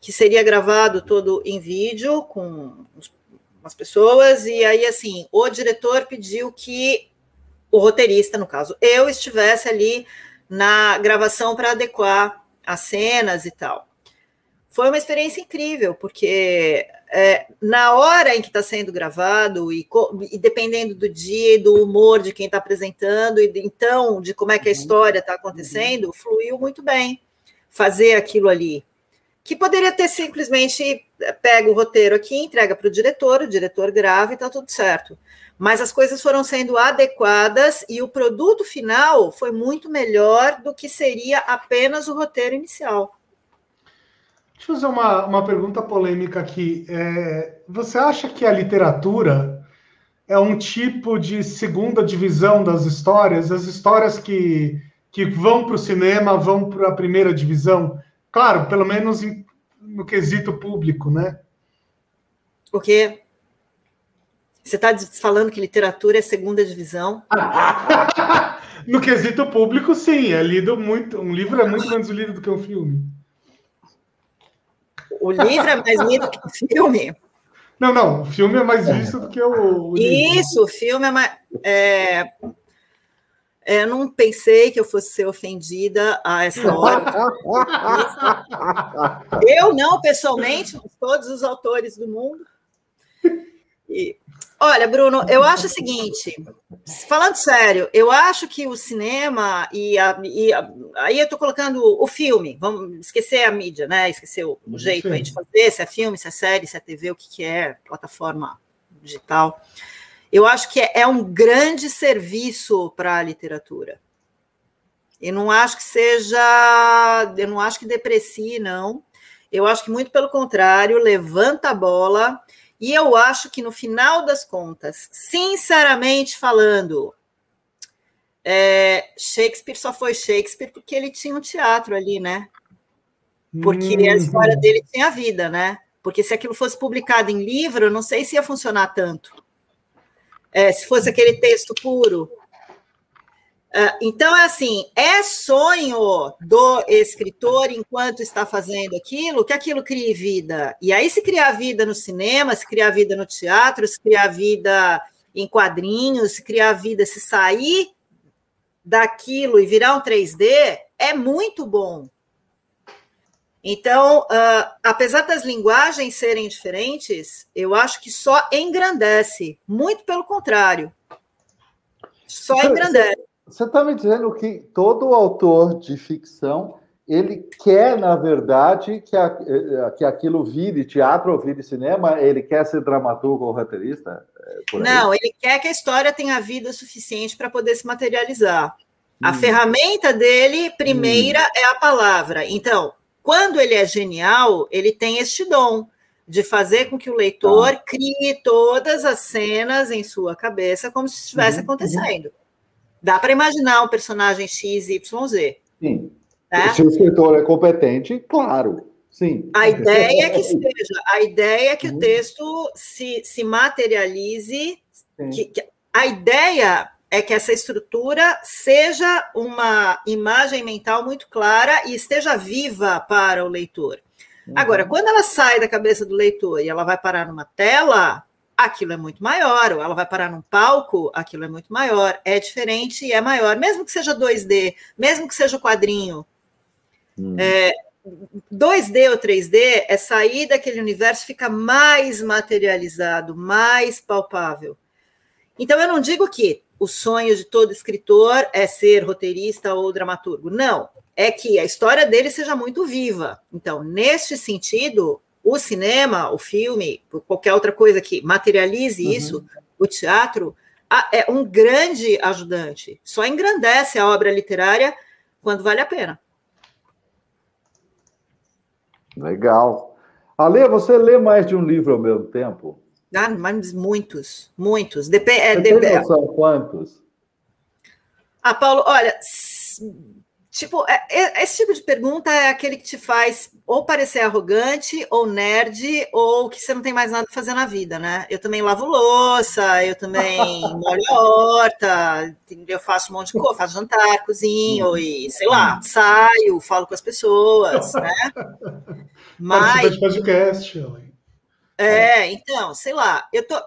que seria gravado todo em vídeo com umas pessoas e aí assim o diretor pediu que o roteirista no caso eu estivesse ali na gravação para adequar as cenas e tal. Foi uma experiência incrível, porque é, na hora em que está sendo gravado, e, e, dependendo do dia e do humor de quem está apresentando, e então de como é que a uhum. história está acontecendo, uhum. fluiu muito bem fazer aquilo ali. Que poderia ter simplesmente é, pega o roteiro aqui, entrega para o diretor, o diretor grava e está tudo certo mas as coisas foram sendo adequadas e o produto final foi muito melhor do que seria apenas o roteiro inicial. Deixa eu fazer uma, uma pergunta polêmica aqui. É, você acha que a literatura é um tipo de segunda divisão das histórias? As histórias que, que vão para o cinema vão para a primeira divisão? Claro, pelo menos no quesito público, né? O quê? Você está falando que literatura é segunda divisão? no quesito público, sim. É lido muito. Um livro é muito menos lido do que um filme. O livro é mais lido que o filme? Não, não. O filme é mais visto do que o. o Isso, o filme é mais. É... É, não pensei que eu fosse ser ofendida a essa hora. eu não, pessoalmente, todos os autores do mundo. E, Olha, Bruno, eu acho o seguinte, falando sério, eu acho que o cinema e, a, e a, aí eu estou colocando o filme, vamos esquecer a mídia, né? Esquecer o, o jeito aí de fazer, se é filme, se é série, se é TV, o que, que é, plataforma digital. Eu acho que é, é um grande serviço para a literatura. Eu não acho que seja, eu não acho que deprecie, não. Eu acho que muito pelo contrário, levanta a bola e eu acho que no final das contas, sinceramente falando, é, Shakespeare só foi Shakespeare porque ele tinha um teatro ali, né? Porque a história dele tinha vida, né? Porque se aquilo fosse publicado em livro, eu não sei se ia funcionar tanto. É, se fosse aquele texto puro. Uh, então, é assim, é sonho do escritor, enquanto está fazendo aquilo, que aquilo crie vida. E aí, se criar vida no cinema, se criar vida no teatro, se criar vida em quadrinhos, se criar vida, se sair daquilo e virar um 3D, é muito bom. Então, uh, apesar das linguagens serem diferentes, eu acho que só engrandece. Muito pelo contrário. Só engrandece. Você está me dizendo que todo autor de ficção ele quer, na verdade, que, a, eh, que aquilo vire teatro ou vire cinema? Ele quer ser dramaturgo ou roteirista? É, Não, ele quer que a história tenha vida suficiente para poder se materializar. A hum. ferramenta dele, primeira, hum. é a palavra. Então, quando ele é genial, ele tem este dom de fazer com que o leitor tá. crie todas as cenas em sua cabeça como se estivesse uhum. acontecendo. Dá para imaginar um personagem X, Y, Z. Sim. Né? Se o escritor é competente, claro. Sim. A ideia é que seja, a ideia é que uhum. o texto se, se materialize, que, que, a ideia é que essa estrutura seja uma imagem mental muito clara e esteja viva para o leitor. Uhum. Agora, quando ela sai da cabeça do leitor e ela vai parar numa tela, aquilo é muito maior, ou ela vai parar num palco, aquilo é muito maior, é diferente e é maior, mesmo que seja 2D, mesmo que seja quadrinho. Hum. É, 2D ou 3D é sair daquele universo, fica mais materializado, mais palpável. Então, eu não digo que o sonho de todo escritor é ser roteirista ou dramaturgo. Não. é que a história dele seja muito viva. Então, neste sentido, o cinema, o filme, qualquer outra coisa que materialize uhum. isso, o teatro, é um grande ajudante. Só engrandece a obra literária quando vale a pena. Legal. Ale, você lê mais de um livro ao mesmo tempo? Ah, mas muitos, muitos. Dep é, noção quantos? Ah, Paulo, olha, Tipo, é, é, esse tipo de pergunta é aquele que te faz ou parecer arrogante, ou nerd, ou que você não tem mais nada para fazer na vida, né? Eu também lavo louça, eu também molho a horta, eu faço um monte de coisa, faço jantar, cozinho e, sei lá, saio, falo com as pessoas, né? Mas... de podcast. É, então, sei lá, eu tô...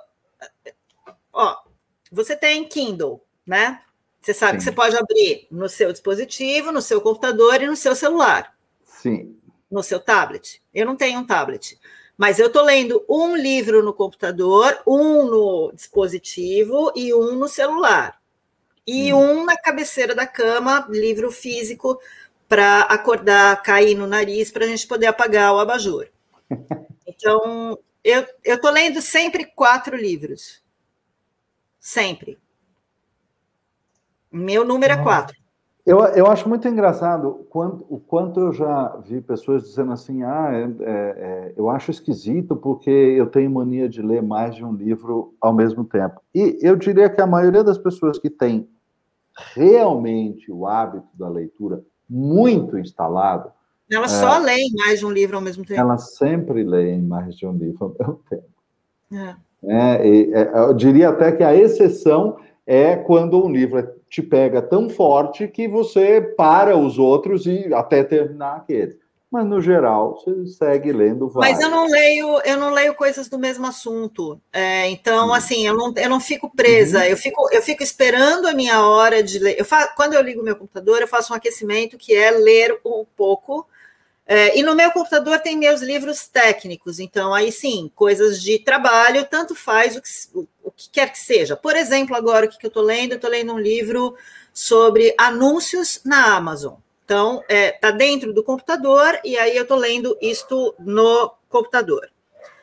Ó, você tem Kindle, né? Você sabe Sim. que você pode abrir no seu dispositivo, no seu computador e no seu celular. Sim. No seu tablet. Eu não tenho um tablet. Mas eu estou lendo um livro no computador, um no dispositivo e um no celular. E hum. um na cabeceira da cama, livro físico, para acordar, cair no nariz, para a gente poder apagar o abajur. Então, eu estou lendo sempre quatro livros. Sempre. Meu número é quatro. Eu, eu acho muito engraçado quanto, o quanto eu já vi pessoas dizendo assim: ah, é, é, é, eu acho esquisito porque eu tenho mania de ler mais de um livro ao mesmo tempo. E eu diria que a maioria das pessoas que tem realmente o hábito da leitura muito instalado. Elas é, só leem mais de um livro ao mesmo tempo. Elas sempre leem mais de um livro ao mesmo tempo. É. É, e, eu diria até que a exceção é quando um livro é te pega tão forte que você para os outros e até terminar aquele. Mas no geral você segue lendo vários. Mas eu não leio, eu não leio coisas do mesmo assunto. É, então, uhum. assim, eu não, eu não fico presa. Uhum. Eu fico, eu fico esperando a minha hora de ler. Eu fa... Quando eu ligo meu computador, eu faço um aquecimento que é ler um pouco. É, e no meu computador tem meus livros técnicos, então aí sim, coisas de trabalho, tanto faz o que, o que quer que seja. Por exemplo, agora o que eu estou lendo? Eu estou lendo um livro sobre anúncios na Amazon. Então, está é, tá dentro do computador e aí eu estou lendo isto no computador.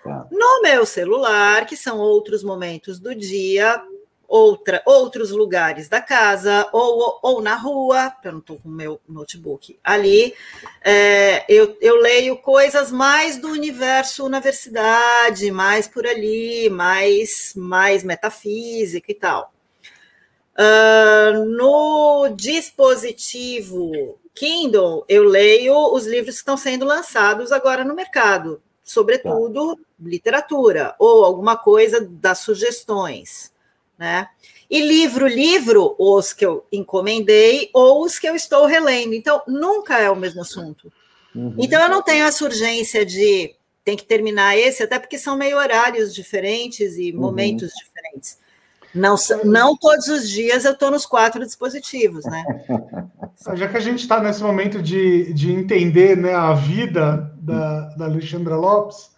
Tá. No meu celular, que são outros momentos do dia, outra, outros lugares da casa, ou, ou na rua, eu não estou com o meu notebook ali, é, eu, eu leio coisas mais do universo universidade, mais por ali, mais, mais metafísica e tal. Uh, no dispositivo Kindle, eu leio os livros que estão sendo lançados agora no mercado, sobretudo tá. literatura, ou alguma coisa das sugestões né? E livro, livro, os que eu encomendei ou os que eu estou relendo. Então, nunca é o mesmo assunto. Uhum. Então, eu não tenho essa urgência de tem que terminar esse, até porque são meio horários diferentes e uhum. momentos uhum. diferentes. Não, não todos os dias eu estou nos quatro dispositivos, né? Já que a gente está nesse momento de, de entender né, a vida da, da Alexandra Lopes,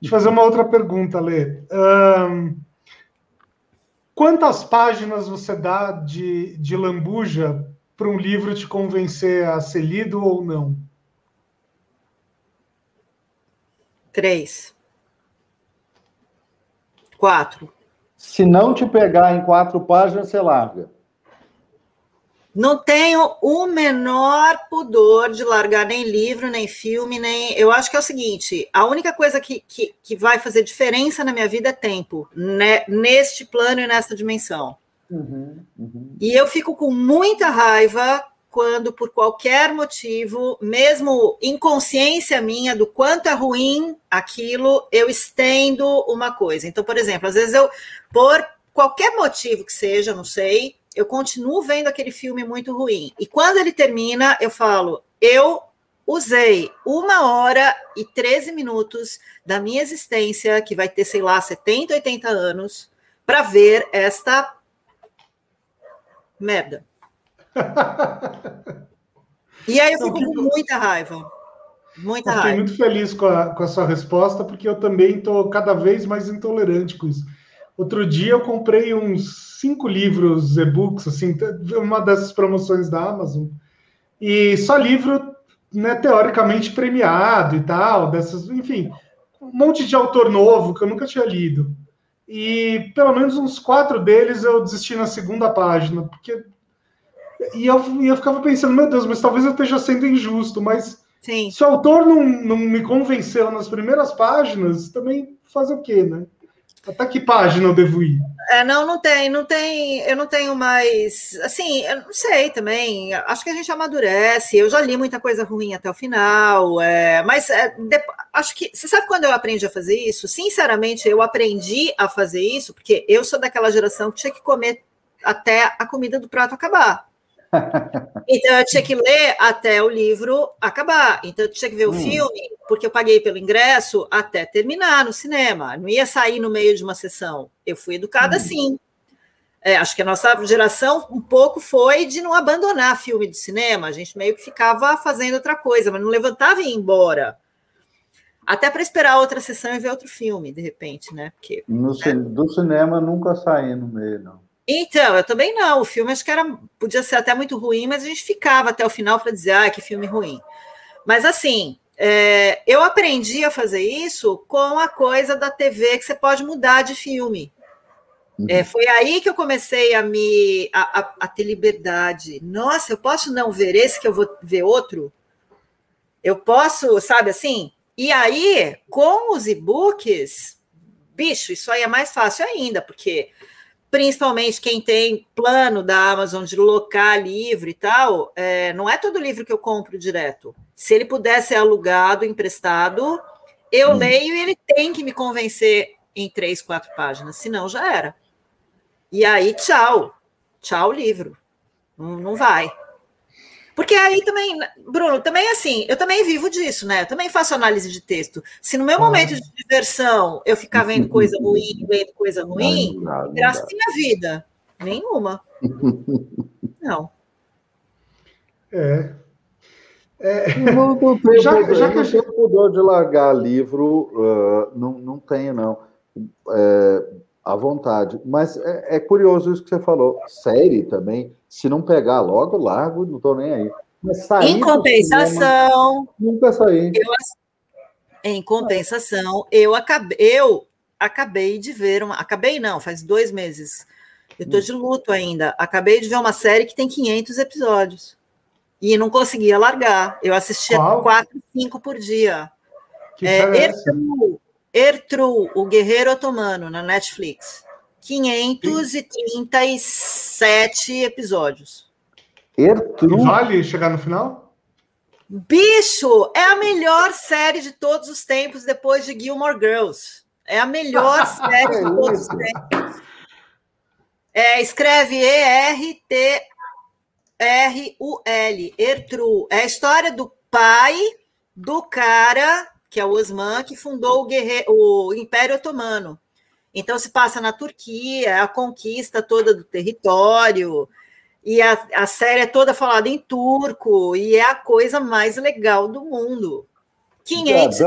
de fazer uma outra pergunta, Lê. Um, Quantas páginas você dá de, de lambuja para um livro te convencer a ser lido ou não? Três. Quatro. Se não te pegar em quatro páginas, você larga. Não tenho o menor pudor de largar nem livro, nem filme, nem. Eu acho que é o seguinte: a única coisa que, que, que vai fazer diferença na minha vida é tempo, né? neste plano e nesta dimensão. Uhum, uhum. E eu fico com muita raiva quando, por qualquer motivo, mesmo inconsciência minha do quanto é ruim aquilo, eu estendo uma coisa. Então, por exemplo, às vezes eu, por qualquer motivo que seja, não sei, eu continuo vendo aquele filme muito ruim. E quando ele termina, eu falo, eu usei uma hora e 13 minutos da minha existência, que vai ter, sei lá, 70, 80 anos, para ver esta merda. e aí eu fico com muita raiva. Muita eu raiva. Fiquei muito feliz com a, com a sua resposta, porque eu também estou cada vez mais intolerante com isso. Outro dia eu comprei uns cinco livros, e-books, assim, uma dessas promoções da Amazon. E só livro, né, teoricamente premiado e tal, dessas, enfim, um monte de autor novo que eu nunca tinha lido. E pelo menos uns quatro deles eu desisti na segunda página, porque. E eu, e eu ficava pensando, meu Deus, mas talvez eu esteja sendo injusto, mas Sim. se o autor não, não me convenceu nas primeiras páginas, também fazer o quê, né? Até que página eu devo ir? É, não, não tem, não tem, eu não tenho mais, assim, eu não sei também, acho que a gente amadurece, eu já li muita coisa ruim até o final, é, mas é, acho que, você sabe quando eu aprendi a fazer isso? Sinceramente, eu aprendi a fazer isso, porque eu sou daquela geração que tinha que comer até a comida do prato acabar. Então eu tinha que ler até o livro acabar. Então eu tinha que ver o hum. filme, porque eu paguei pelo ingresso até terminar no cinema. Não ia sair no meio de uma sessão. Eu fui educada hum. assim. É, acho que a nossa geração um pouco foi de não abandonar filme de cinema. A gente meio que ficava fazendo outra coisa, mas não levantava e ia embora. Até para esperar outra sessão e ver outro filme, de repente, né? Porque, no, né? Do cinema nunca saí no meio, não. Então, eu também não. O filme acho que era, podia ser até muito ruim, mas a gente ficava até o final para dizer, ah, que filme ruim. Mas assim, é, eu aprendi a fazer isso com a coisa da TV que você pode mudar de filme. Uhum. É, foi aí que eu comecei a me a, a, a, ter liberdade. Nossa, eu posso não ver esse que eu vou ver outro? Eu posso, sabe assim? E aí, com os e-books, bicho, isso aí é mais fácil ainda, porque principalmente quem tem plano da Amazon de locar livro e tal, é, não é todo livro que eu compro direto. Se ele puder ser alugado, emprestado, eu hum. leio e ele tem que me convencer em três, quatro páginas, senão já era. E aí, tchau. Tchau, livro. Não, não vai. Porque aí também, Bruno, também assim, eu também vivo disso, né? Eu também faço análise de texto. Se no meu momento de diversão eu ficar vendo coisa ruim, vendo coisa ruim, graças à minha vida. Nenhuma. Não. É. é. Não, não tenho, já, já que não gente... pudor de largar livro, uh, não, não tenho, não. É, à vontade. Mas é, é curioso isso que você falou. Série também se não pegar logo, largo, não estou nem aí. em compensação, cinema, nunca saí. Eu, em compensação, eu acabei, eu acabei de ver uma. Acabei não, faz dois meses. Eu estou de luto ainda. Acabei de ver uma série que tem 500 episódios. E não conseguia largar. Eu assistia Qual? quatro, cinco por dia. Que é, é Ertru, Ertru, o Guerreiro Otomano, na Netflix. 537 episódios. Ertru. Vale chegar no final? Bicho, é a melhor série de todos os tempos depois de Gilmore Girls. É a melhor série de todos os tempos. É, escreve E-R-T-R-U-L, Ertru. É a história do pai do cara, que é o Osman, que fundou o, guerre... o Império Otomano. Então, se passa na Turquia, a conquista toda do território, e a, a série é toda falada em turco, e é a coisa mais legal do mundo. 500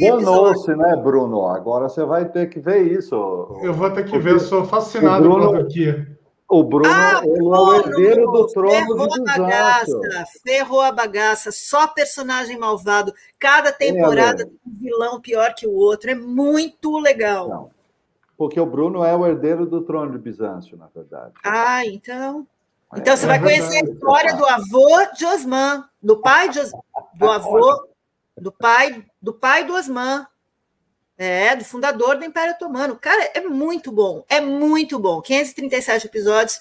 Danou-se, né, Bruno? Agora você vai ter que ver isso. Eu vou ter que ver, eu sou fascinado Bruno, pela Turquia. O Bruno, ah, é o herdeiro do trono de bagaça, Ferrou a bagaça, só personagem malvado. Cada temporada é, tem um vilão pior que o outro. É muito legal. Não. Porque o Bruno é o herdeiro do trono de Bizâncio, na verdade. Ah, então. É, então você é vai conhecer a história do avô de Osman, do pai de Osman, do avô, do pai, do pai do Osman. É, do fundador do Império Otomano. Cara, é muito bom, é muito bom. 537 episódios.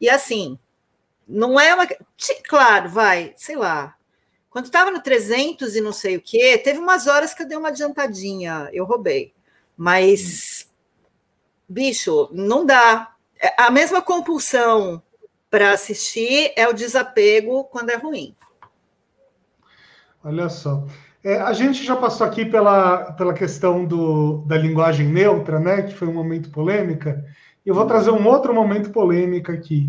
E assim, não é uma. Claro, vai, sei lá. Quando estava no 300 e não sei o quê, teve umas horas que eu dei uma adiantadinha, eu roubei. Mas bicho, não dá. É, a mesma compulsão para assistir é o desapego quando é ruim. Olha só. É, a gente já passou aqui pela, pela questão do, da linguagem neutra, né? Que foi um momento polêmica. Eu vou trazer um outro momento polêmico aqui.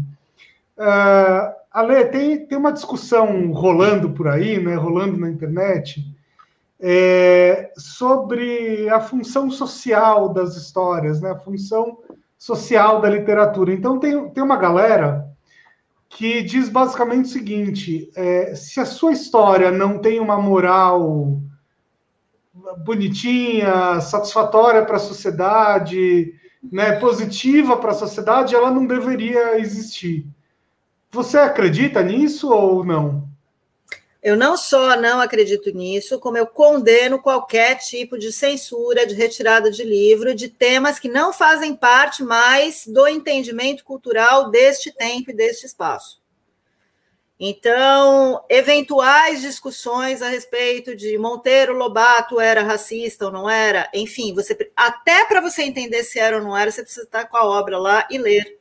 Uh, Ale, tem, tem uma discussão rolando por aí, né? Rolando na internet, é, sobre a função social das histórias, né? a função social da literatura. Então, tem, tem uma galera que diz basicamente o seguinte: é, se a sua história não tem uma moral bonitinha, satisfatória para a sociedade, né, positiva para a sociedade, ela não deveria existir. Você acredita nisso ou não? Eu não só não acredito nisso, como eu condeno qualquer tipo de censura, de retirada de livro, de temas que não fazem parte mais do entendimento cultural deste tempo e deste espaço. Então, eventuais discussões a respeito de Monteiro Lobato era racista ou não era, enfim, você até para você entender se era ou não era, você precisa estar com a obra lá e ler.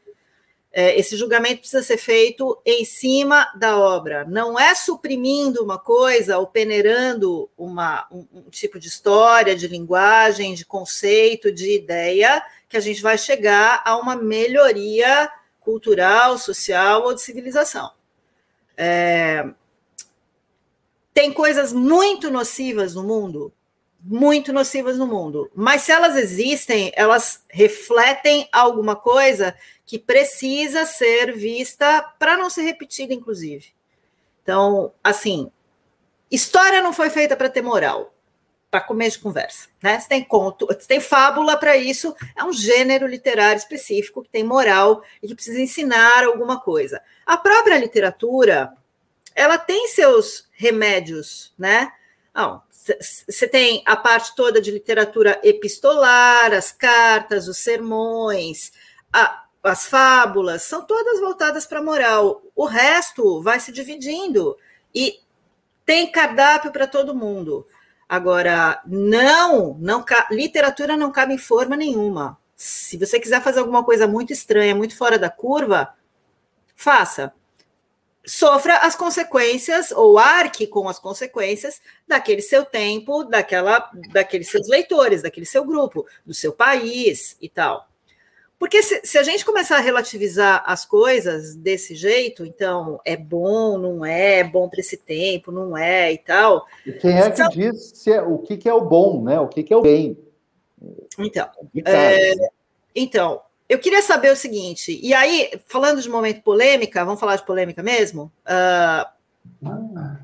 É, esse julgamento precisa ser feito em cima da obra, não é suprimindo uma coisa ou peneirando uma, um, um tipo de história, de linguagem, de conceito, de ideia, que a gente vai chegar a uma melhoria cultural, social ou de civilização. É... Tem coisas muito nocivas no mundo, muito nocivas no mundo, mas se elas existem, elas refletem alguma coisa que precisa ser vista para não ser repetida, inclusive. Então, assim, história não foi feita para ter moral, para começo de conversa, né? Você tem conto, você tem fábula para isso, é um gênero literário específico que tem moral e que precisa ensinar alguma coisa. A própria literatura, ela tem seus remédios, né? Você tem a parte toda de literatura epistolar, as cartas, os sermões, a, as fábulas, são todas voltadas para a moral. O resto vai se dividindo e tem cardápio para todo mundo. Agora, não, não literatura não cabe em forma nenhuma. Se você quiser fazer alguma coisa muito estranha, muito fora da curva, faça. Sofra as consequências, ou arque com as consequências daquele seu tempo, daquela, daqueles seus leitores, daquele seu grupo, do seu país e tal. Porque se, se, a gente começar a relativizar as coisas desse jeito, então é bom, não é, é bom para esse tempo, não é e tal. E quem é que então, diz se é, o que, que, é o bom, né? O que, que é o bem? Então, é, então, eu queria saber o seguinte, e aí, falando de momento polêmica, vamos falar de polêmica mesmo? Uh,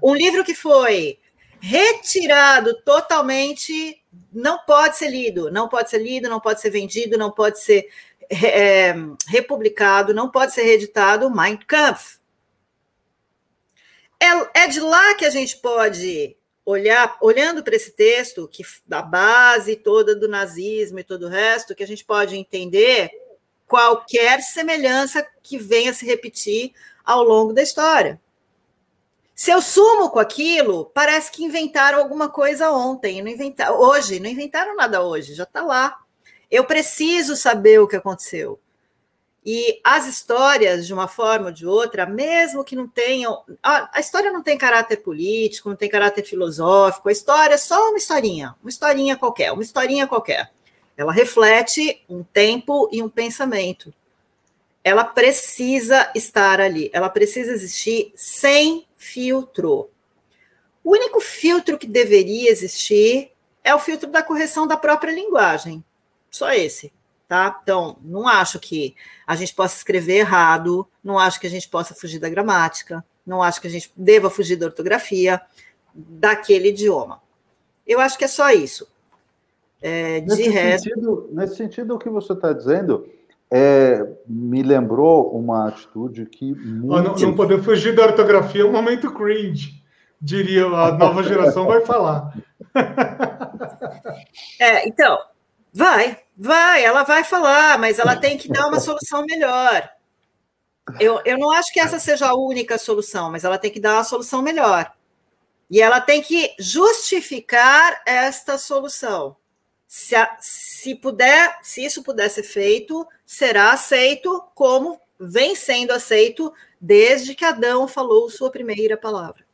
um livro que foi retirado totalmente não pode ser lido, não pode ser lido, não pode ser vendido, não pode ser é, republicado, não pode ser reeditado Mein Kampf. É, é de lá que a gente pode olhar, olhando para esse texto, que da base toda do nazismo e todo o resto, que a gente pode entender qualquer semelhança que venha se repetir ao longo da história. Se eu sumo com aquilo, parece que inventaram alguma coisa ontem, não inventaram, hoje, não inventaram nada hoje, já está lá. Eu preciso saber o que aconteceu. E as histórias, de uma forma ou de outra, mesmo que não tenham. A, história não tem caráter político, não tem caráter filosófico, a história é só uma historinha, uma historinha qualquer, uma historinha qualquer. Ela reflete um tempo e um pensamento. Ela precisa estar ali, ela precisa existir sem filtro. O único filtro que deveria existir é o filtro da correção da própria linguagem. Só esse, tá? Então, não acho que a gente possa escrever errado, não acho que a gente possa fugir da gramática, não acho que a gente deva fugir da ortografia daquele idioma. Eu acho que é só isso. É, nesse, resto... sentido, nesse sentido, o que você está dizendo é, me lembrou uma atitude que. Muito... Não, não poder fugir da ortografia é um momento cringe, diria a nova geração vai falar. É, então, Vai, vai, ela vai falar, mas ela tem que dar uma solução melhor. Eu, eu não acho que essa seja a única solução, mas ela tem que dar uma solução melhor. E ela tem que justificar esta solução. Se, a, se puder, se isso puder ser feito, será aceito como vem sendo aceito desde que Adão falou sua primeira palavra.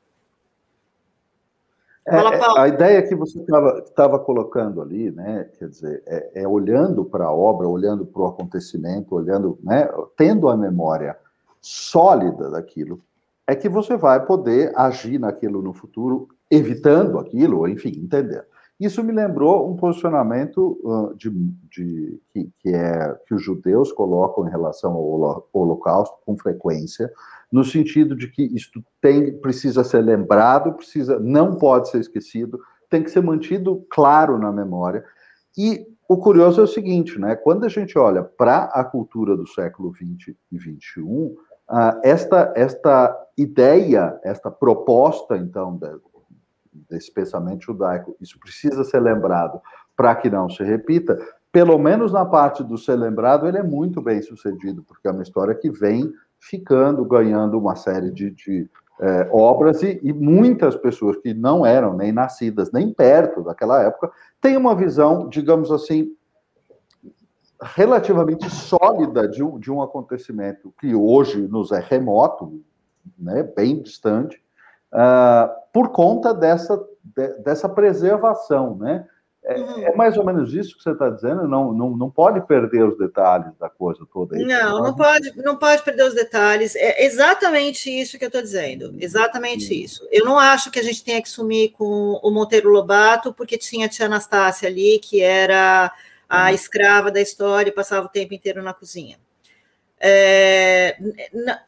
Fala, é, a ideia que você estava colocando ali, né, quer dizer, é, é olhando para a obra, olhando para o acontecimento, olhando, né, tendo a memória sólida daquilo, é que você vai poder agir naquilo no futuro, evitando aquilo, enfim, entendendo. Isso me lembrou um posicionamento uh, de, de que, que, é que os judeus colocam em relação ao Holocausto com frequência, no sentido de que isto tem, precisa ser lembrado, precisa, não pode ser esquecido, tem que ser mantido claro na memória. E o curioso é o seguinte, né? Quando a gente olha para a cultura do século XX e XXI, uh, esta, esta ideia, esta proposta, então, de, desse pensamento judaico, isso precisa ser lembrado para que não se repita, pelo menos na parte do ser lembrado, ele é muito bem sucedido, porque é uma história que vem ficando, ganhando uma série de, de é, obras, e, e, muitas pessoas que não eram nem nascidas, nem perto daquela época, têm uma visão, digamos assim, relativamente sólida de um, de um acontecimento que hoje nos é remoto, né, bem distante, uh, por conta dessa, de, dessa preservação, né? É, uhum. é, mais ou menos isso que você está dizendo? Não, não, não pode perder os detalhes da coisa toda. não, não pode, não pode perder os detalhes. É exatamente isso que eu estou dizendo. Exatamente uhum. isso. Eu não acho que a gente tenha que sumir com o Monteiro Lobato, porque tinha a tia Anastácia ali, que era a uhum. escrava da história e passava o tempo inteiro na cozinha. É,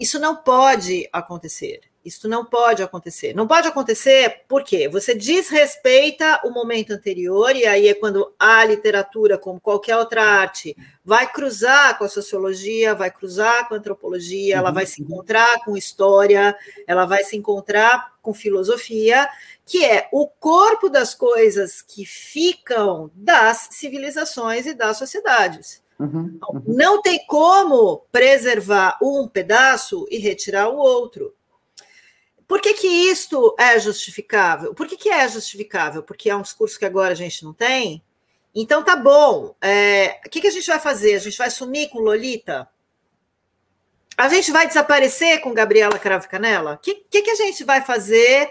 isso não pode acontecer. Isso não pode acontecer. Não pode acontecer porque você desrespeita o momento anterior, e aí é quando a literatura, como qualquer outra arte, vai cruzar com a sociologia, vai cruzar com a antropologia, uhum. ela vai se encontrar com história, ela vai se encontrar com filosofia, que é o corpo das coisas que ficam das civilizações e das sociedades. Uhum, uhum. Não tem como preservar um pedaço e retirar o outro. Por que, que isto é justificável? Por que, que é justificável? Porque é um discurso que agora a gente não tem? Então tá bom. É, o que, que a gente vai fazer? A gente vai sumir com Lolita? A gente vai desaparecer com Gabriela Cravo Canela? O que, que, que, a gente vai fazer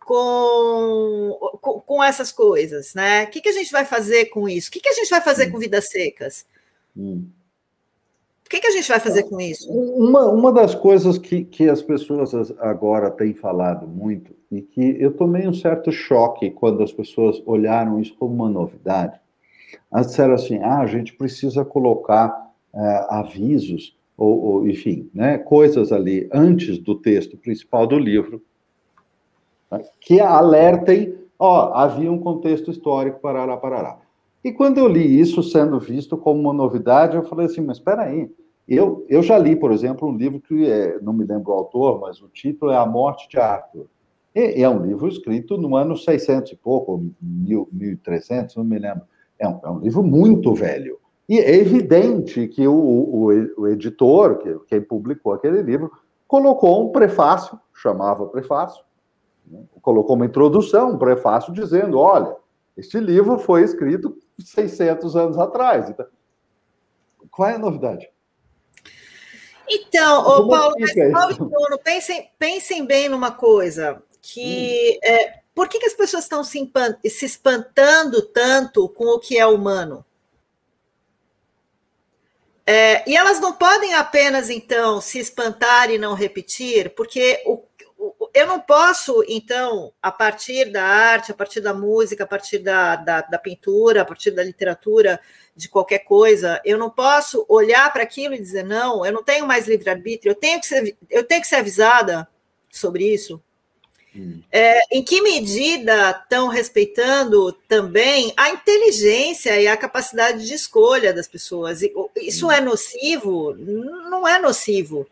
com, com, com, essas coisas? Né? O que, que a gente vai fazer com isso? O que, que a gente vai fazer hum. com vidas secas? Hum. O que, que a gente vai fazer com isso? Uma, uma das coisas que, que as pessoas agora têm falado muito, e que eu tomei um certo choque quando as pessoas olharam isso como uma novidade, elas disseram assim: ah, a gente precisa colocar é, avisos, ou, ou, enfim, né, coisas ali antes do texto principal do livro, né, que alertem, ó, havia um contexto histórico, parará, parará. E quando eu li isso sendo visto como uma novidade, eu falei assim, mas espera aí, eu, eu já li, por exemplo, um livro que é, não me lembro o autor, mas o título é A Morte de Arthur. E, é um livro escrito no ano 600 e pouco, 1300, não me lembro. É um, é um livro muito velho. E é evidente que o, o, o editor, que, quem publicou aquele livro, colocou um prefácio, chamava prefácio, né? colocou uma introdução, um prefácio dizendo, olha, este livro foi escrito 600 anos atrás. Então, qual é a novidade? Então, ô, Paulo, mas, Paulo Bruno, pensem, pensem bem numa coisa, que hum. é, por que, que as pessoas estão se, se espantando tanto com o que é humano? É, e elas não podem apenas, então, se espantar e não repetir, porque o, eu não posso, então, a partir da arte, a partir da música, a partir da, da, da pintura, a partir da literatura, de qualquer coisa, eu não posso olhar para aquilo e dizer, não, eu não tenho mais livre-arbítrio, eu, tenho que ser, eu tenho que ser avisada sobre isso. Hum. É, em que medida estão respeitando também a inteligência e a capacidade de escolha das pessoas? Isso hum. é nocivo? Não é nocivo.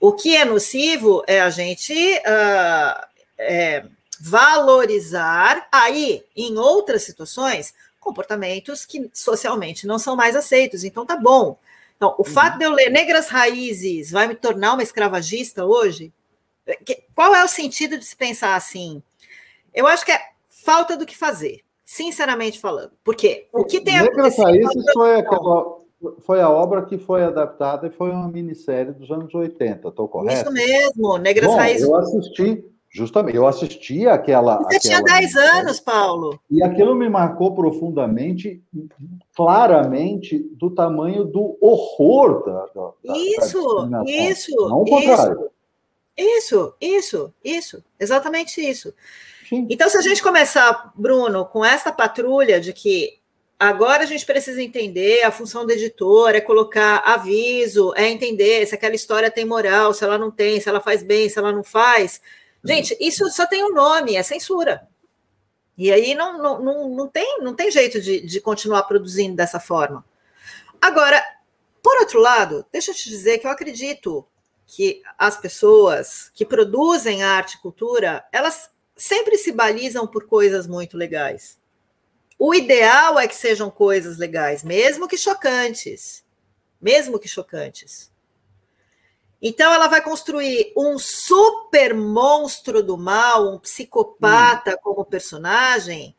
O que é nocivo é a gente uh, é, valorizar aí, em outras situações, comportamentos que socialmente não são mais aceitos. Então, tá bom. Então, o uhum. fato de eu ler Negras Raízes vai me tornar uma escravagista hoje? Qual é o sentido de se pensar assim? Eu acho que é falta do que fazer, sinceramente falando. Porque o que tem Negras Raízes foi aquela foi a obra que foi adaptada e foi uma minissérie dos anos 80, estou correto? Isso mesmo, Negras Bom, Raízes. Eu assisti, justamente, eu assisti aquela. Você aquela tinha 10 anos, Paulo. E aquilo me marcou profundamente, claramente, do tamanho do horror da. da isso, da isso. Não o contrário. Isso, isso, isso, exatamente isso. Sim. Então, se a gente começar, Bruno, com essa patrulha de que Agora a gente precisa entender a função do editor, é colocar aviso, é entender se aquela história tem moral, se ela não tem, se ela faz bem, se ela não faz. Gente, isso só tem um nome, é censura. E aí não, não, não, não, tem, não tem jeito de, de continuar produzindo dessa forma. Agora, por outro lado, deixa eu te dizer que eu acredito que as pessoas que produzem arte e cultura, elas sempre se balizam por coisas muito legais. O ideal é que sejam coisas legais, mesmo que chocantes. Mesmo que chocantes. Então ela vai construir um super monstro do mal, um psicopata hum. como personagem,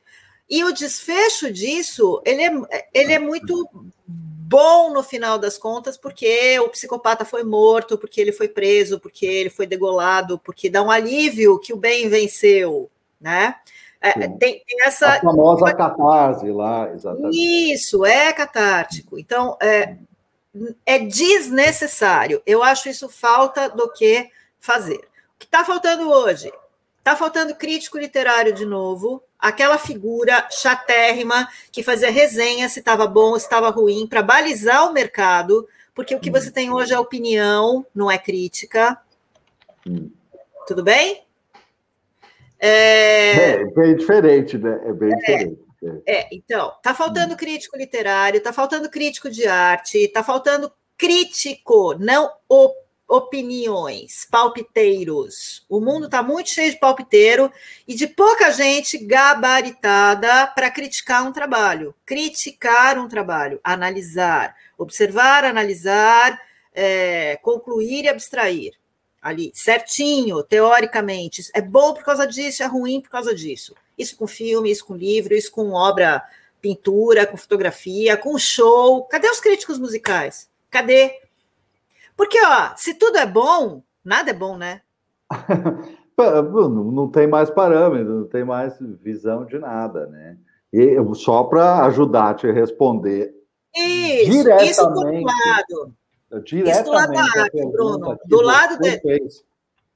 e o desfecho disso, ele é, ele é muito bom no final das contas, porque o psicopata foi morto, porque ele foi preso, porque ele foi degolado, porque dá um alívio que o bem venceu, né? É, tem, tem, essa. A famosa catarse lá, exatamente. Isso, é catártico. Então, é, é desnecessário. Eu acho isso falta do que fazer. O que está faltando hoje? Está faltando crítico literário de novo, aquela figura chatérrima que fazia resenha se estava bom, se estava ruim, para balizar o mercado, porque o que você tem hoje é opinião, não é crítica. Hum. Tudo bem? É... é bem diferente, né? É bem é, diferente. É. é, então, tá faltando crítico literário, tá faltando crítico de arte, tá faltando crítico, não op opiniões, palpiteiros. O mundo está muito cheio de palpiteiro e de pouca gente gabaritada para criticar um trabalho. Criticar um trabalho, analisar, observar, analisar, é, concluir e abstrair ali, certinho, teoricamente. É bom por causa disso, é ruim por causa disso. Isso com filme, isso com livro, isso com obra, pintura, com fotografia, com show. Cadê os críticos musicais? Cadê? Porque, ó, se tudo é bom, nada é bom, né? não tem mais parâmetro, não tem mais visão de nada, né? E só para ajudar a te responder isso, diretamente. Isso por um lado. Diretamente Isso lado da arte, Bruno. Do lado de. Fez,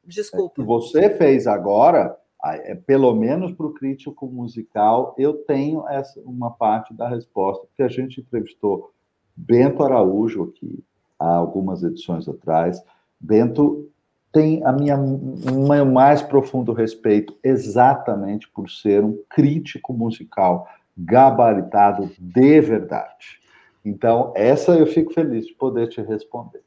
Desculpa. Que você fez agora, é, pelo menos para o crítico musical, eu tenho essa, uma parte da resposta, porque a gente entrevistou Bento Araújo aqui, há algumas edições atrás. Bento tem a minha meu mais profundo respeito exatamente por ser um crítico musical gabaritado de verdade. Então, essa eu fico feliz de poder te responder.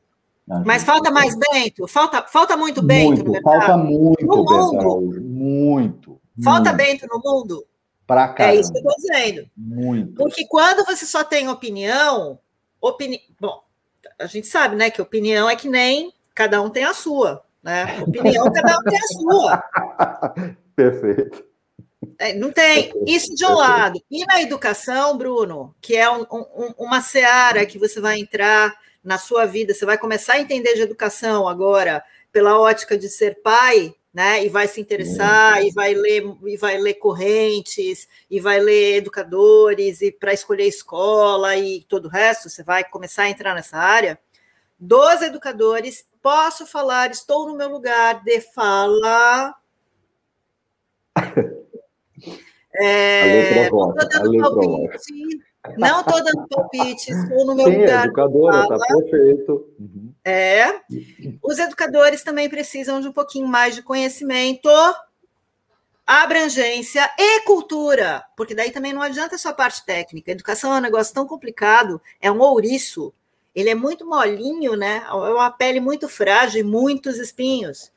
Mas falta mais Bento? Falta, falta muito Bento muito, Falta muito, no mundo. Muito. Falta muito. Bento no mundo? Pra cá. É isso que eu estou dizendo. Muito. Porque quando você só tem opinião, opini... bom, a gente sabe, né, que opinião é que nem cada um tem a sua, né? Opinião, cada um tem a sua. Perfeito. É, não tem. Isso de um lado. E na educação, Bruno, que é um, um, uma seara que você vai entrar na sua vida, você vai começar a entender de educação agora pela ótica de ser pai, né? E vai se interessar, e vai ler, e vai ler correntes, e vai ler educadores, e para escolher escola e todo o resto, você vai começar a entrar nessa área. Dos educadores, posso falar, estou no meu lugar de fala. É, não estou dando palpite, não estou dando palpite, estou no meu Sim, lugar. educadora, está perfeito. Uhum. É. Os educadores também precisam de um pouquinho mais de conhecimento, abrangência e cultura, porque daí também não adianta só a parte técnica. educação é um negócio tão complicado, é um ouriço. Ele é muito molinho, né? É uma pele muito frágil e muitos espinhos.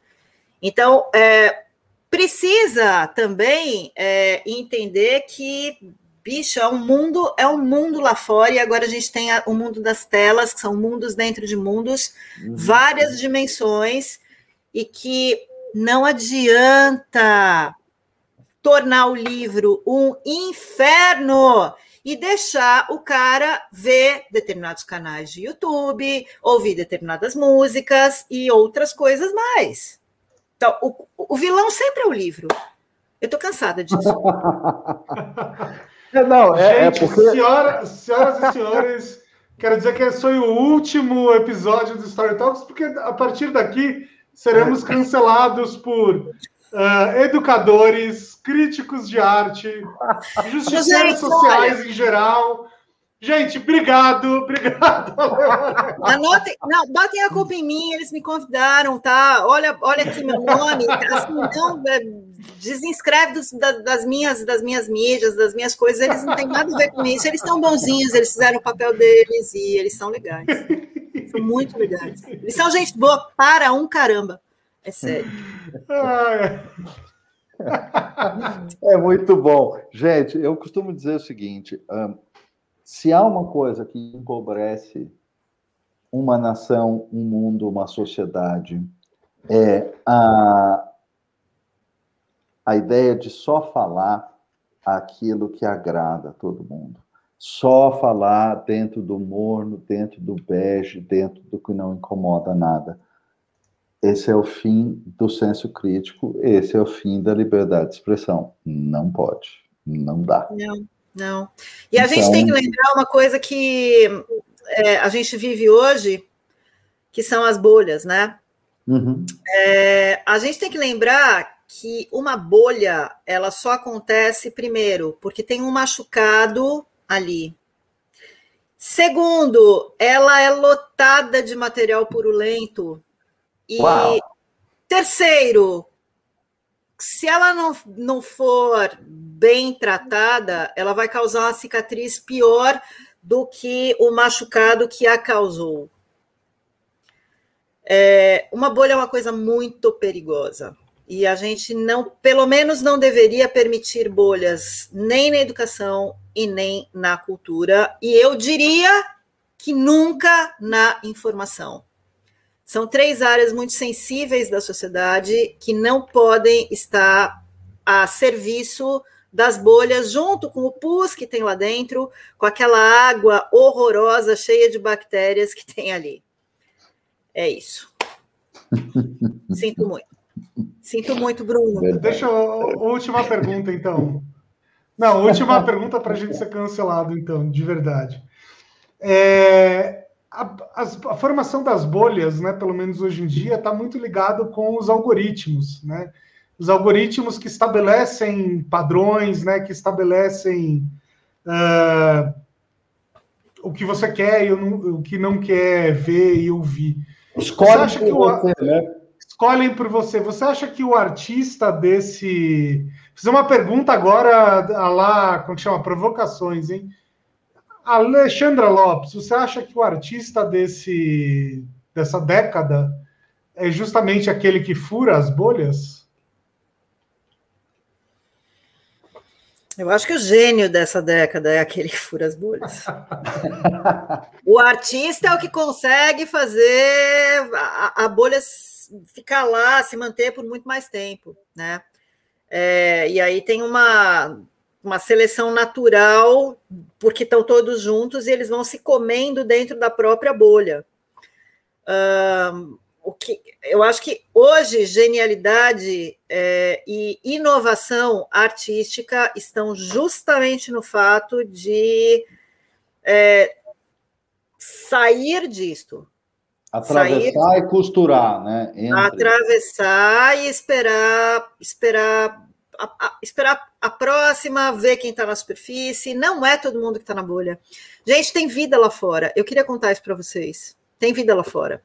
Então, é, precisa também é, entender que bicho, é um mundo, é um mundo lá fora, e agora a gente tem a, o mundo das telas, que são mundos dentro de mundos, uhum. várias dimensões, e que não adianta tornar o livro um inferno e deixar o cara ver determinados canais de YouTube, ouvir determinadas músicas e outras coisas mais. Então, o, o vilão sempre é o livro. Eu estou cansada disso. é, não, é, é Gente, é porque... senhora, senhoras e senhores, quero dizer que esse foi o último episódio do Story Talks, porque a partir daqui seremos cancelados por uh, educadores, críticos de arte, justiceiros sociais em geral. Gente, obrigado, obrigado. Anotem, não, botem a culpa em mim, eles me convidaram, tá? Olha, olha aqui meu nome, assim, não, é, desinscreve dos, das, das, minhas, das minhas mídias, das minhas coisas, eles não têm nada a ver com isso, eles estão bonzinhos, eles fizeram o papel deles e eles são legais. São muito legais. Eles são gente boa para um caramba. É sério. É muito bom. Gente, eu costumo dizer o seguinte: um, se há uma coisa que empobrece uma nação, um mundo, uma sociedade, é a, a ideia de só falar aquilo que agrada a todo mundo. Só falar dentro do morno, dentro do bege, dentro do que não incomoda nada esse é o fim do senso crítico, esse é o fim da liberdade de expressão. Não pode, não dá. Não, não. E a então... gente tem que lembrar uma coisa que é, a gente vive hoje, que são as bolhas, né? Uhum. É, a gente tem que lembrar que uma bolha ela só acontece primeiro porque tem um machucado ali. Segundo, ela é lotada de material purulento e Uau. terceiro, se ela não, não for bem tratada, ela vai causar uma cicatriz pior do que o machucado que a causou. É, uma bolha é uma coisa muito perigosa. E a gente não, pelo menos não deveria permitir bolhas nem na educação e nem na cultura. E eu diria que nunca na informação. São três áreas muito sensíveis da sociedade que não podem estar a serviço das bolhas, junto com o pus que tem lá dentro, com aquela água horrorosa, cheia de bactérias que tem ali. É isso. Sinto muito. Sinto muito, Bruno. Deixa eu, última pergunta, então. Não, última pergunta para a gente ser cancelado, então, de verdade. É, a, a, a, formação das bolhas, né, pelo menos hoje em dia, está muito ligado com os algoritmos, né? Os algoritmos que estabelecem padrões, né, que estabelecem uh, o que você quer e o, o, que não quer ver e ouvir. Escolhem por o, você, né? Escolhem por você. Você acha que o artista desse... Fiz uma pergunta agora, lá, como chama? Provocações, hein? Alexandra Lopes, você acha que o artista desse, dessa década é justamente aquele que fura as bolhas? Eu acho que o gênio dessa década é aquele que fura as bolhas. o artista é o que consegue fazer a, a, bolha ficar lá, se manter por muito mais tempo, né? É, e aí tem uma uma seleção natural, porque estão todos juntos e eles vão se comendo dentro da própria bolha. Um, o que eu acho que hoje genialidade é, e inovação artística estão justamente no fato de é, sair disto. Atravessar sair, e costurar, né? Entre. Atravessar e esperar, esperar a, a, esperar a próxima, ver quem está na superfície. Não é todo mundo que está na bolha. Gente, tem vida lá fora. Eu queria contar isso para vocês. Tem vida lá fora.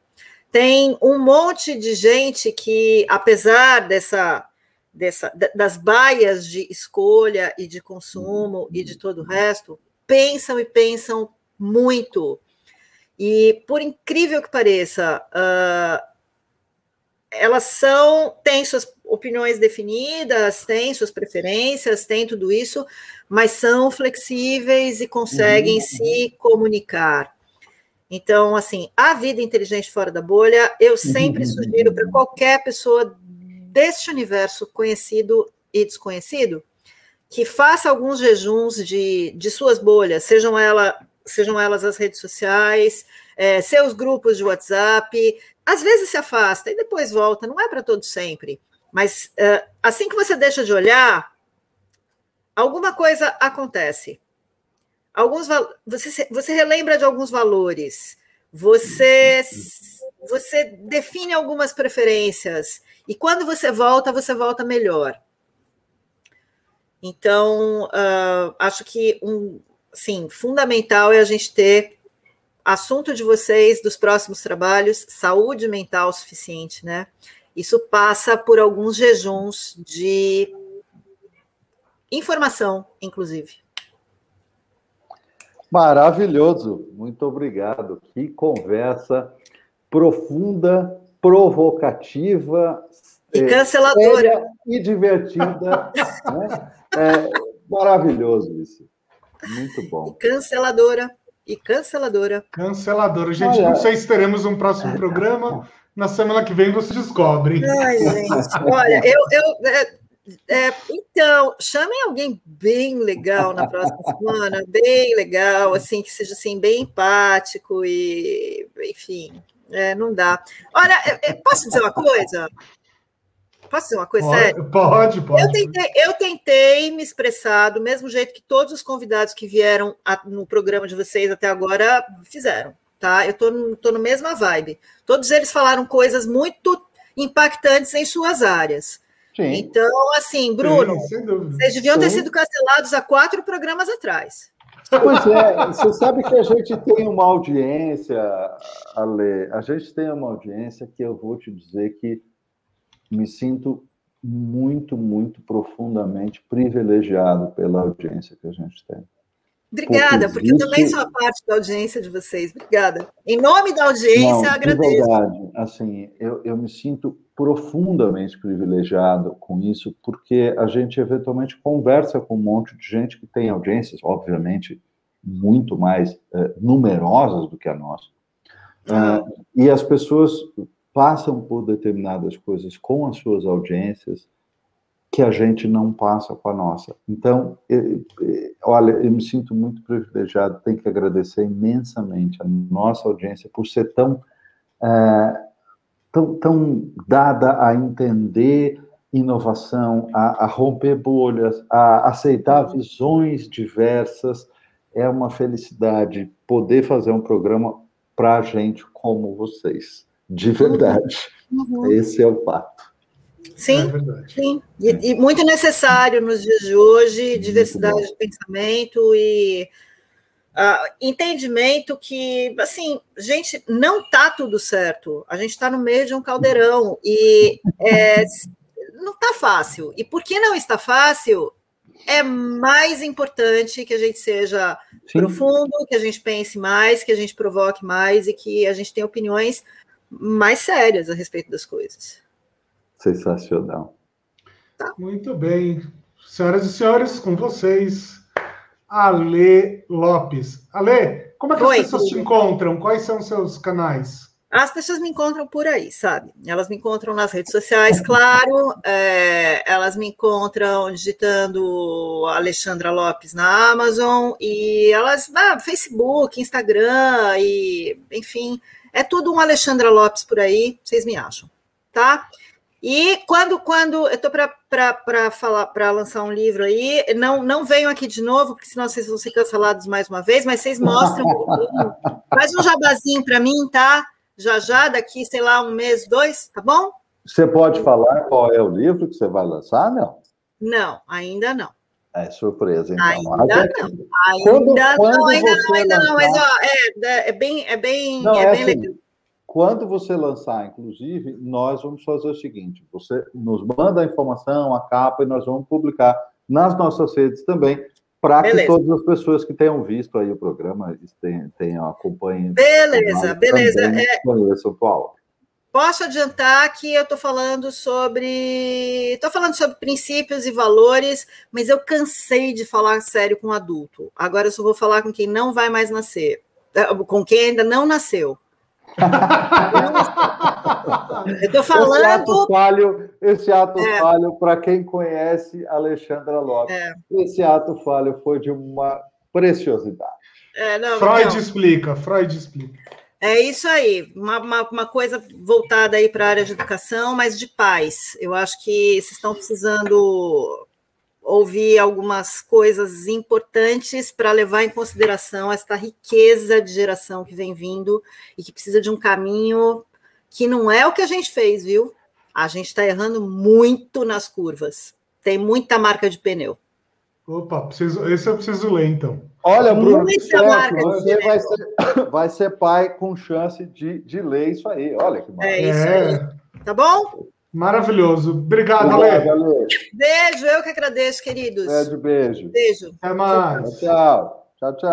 Tem um monte de gente que, apesar dessa, dessa das baias de escolha e de consumo e de todo o resto, pensam e pensam muito. E por incrível que pareça, uh, elas são têm suas opiniões definidas, têm suas preferências, têm tudo isso, mas são flexíveis e conseguem uhum. se comunicar. Então, assim, a vida inteligente fora da bolha, eu sempre uhum. sugiro para qualquer pessoa deste universo conhecido e desconhecido que faça alguns jejuns de, de suas bolhas, sejam, ela, sejam elas as redes sociais, é, seus grupos de WhatsApp, às vezes se afasta e depois volta, não é para todo sempre. Mas assim que você deixa de olhar, alguma coisa acontece. Alguns você, você relembra de alguns valores, você, você define algumas preferências, E quando você volta, você volta melhor. Então, uh, acho que um, sim, fundamental é a gente ter assunto de vocês dos próximos trabalhos, saúde mental suficiente, né? Isso passa por alguns jejuns de informação, inclusive. Maravilhoso, muito obrigado. Que conversa profunda, provocativa, e é, canceladora e divertida. né? É maravilhoso isso. Muito bom. E canceladora e canceladora. Canceladora. Gente, Olha... não sei se teremos um próximo programa. Na semana que vem você descobre. Ai, gente. Olha, eu, eu é, é, então, chamem alguém bem legal na próxima semana, bem legal, assim, que seja assim, bem empático e, enfim, é, não dá. Olha, posso dizer uma coisa? Posso dizer uma coisa pode, séria? Pode, pode. Eu tentei, eu tentei me expressar do mesmo jeito que todos os convidados que vieram a, no programa de vocês até agora fizeram, tá? Eu tô, tô no mesma vibe. Todos eles falaram coisas muito impactantes em suas áreas. Sim. Então, assim, Bruno, Sim, vocês deviam ter sido cancelados há quatro programas atrás. Pois é, você sabe que a gente tem uma audiência, Ale, a gente tem uma audiência que eu vou te dizer que me sinto muito, muito profundamente privilegiado pela audiência que a gente tem. Obrigada, porque, porque eu também sou a parte da audiência de vocês. Obrigada. Em nome da audiência, Não, agradeço. De verdade, assim, eu, eu me sinto profundamente privilegiado com isso, porque a gente eventualmente conversa com um monte de gente que tem audiências, obviamente, muito mais é, numerosas do que a nossa. Uh, e as pessoas passam por determinadas coisas com as suas audiências que a gente não passa com a nossa. Então, eu, eu, olha, eu me sinto muito privilegiado, tenho que agradecer imensamente a nossa audiência por ser tão, é, tão, tão dada a entender inovação, a, a romper bolhas, a aceitar visões diversas. É uma felicidade poder fazer um programa para gente como vocês. De verdade. Uhum. Esse é o fato. Sim, é sim. E, e, muito necessário nos dias de hoje, diversidade de pensamento e uh, entendimento que, assim, gente, não está tudo certo. A gente está no meio de um caldeirão e é, não está fácil. E por que não está fácil? É mais importante que a gente seja sim. profundo, que a gente pense mais, que a gente provoque mais e que a gente tenha opiniões mais sérias a respeito das coisas. Sensacional. Muito bem. Senhoras e senhores, com vocês, Ale Lopes. Ale, como é que Oi, as pessoas te encontram? Quais são os seus canais? As pessoas me encontram por aí, sabe? Elas me encontram nas redes sociais, claro. É, elas me encontram digitando Alexandra Lopes na Amazon e elas, ah, Facebook, Instagram e, enfim, é tudo um Alexandra Lopes por aí, vocês me acham, tá? E quando, quando eu estou para falar, para lançar um livro aí, não, não venham aqui de novo, porque senão vocês vão ser cancelados mais uma vez, mas vocês mostram, faz um jabazinho para mim, tá? Já já, daqui, sei lá, um mês, dois, tá bom? Você pode falar qual é o livro que você vai lançar, não? Não, ainda não. É surpresa, então. Ainda é não. Ainda quando, não, ainda não, ainda lançar... não. Mas ó, é, é bem, é bem, não, é, é bem assim, legal. Quando você lançar, inclusive, nós vamos fazer o seguinte: você nos manda a informação, a capa, e nós vamos publicar nas nossas redes também, para que todas as pessoas que tenham visto aí o programa tenham, tenham acompanhem. Beleza, beleza. É... Conheçam o Paulo. Posso adiantar que eu estou falando sobre. Estou falando sobre princípios e valores, mas eu cansei de falar sério com adulto. Agora eu só vou falar com quem não vai mais nascer, é, com quem ainda não nasceu. Eu estou falando. Esse ato falho, esse ato é. falho para quem conhece Alexandra Lopes. É. Esse ato falho foi de uma preciosidade. É, não, Freud não. explica, Freud explica. É isso aí, uma, uma, uma coisa voltada aí para a área de educação, mas de paz. Eu acho que vocês estão precisando ouvir algumas coisas importantes para levar em consideração esta riqueza de geração que vem vindo e que precisa de um caminho que não é o que a gente fez, viu? A gente está errando muito nas curvas. Tem muita marca de pneu. Opa, preciso, esse eu preciso ler, então. Olha, Bruno, certo, você vai ser, vai ser pai com chance de, de ler isso aí. Olha que maravilha. É isso aí. É. Tá bom? Maravilhoso. Obrigado, Ale. Beijo, eu que agradeço, queridos. Beijo, beijo. Beijo. Até mais. Tchau, tchau. tchau.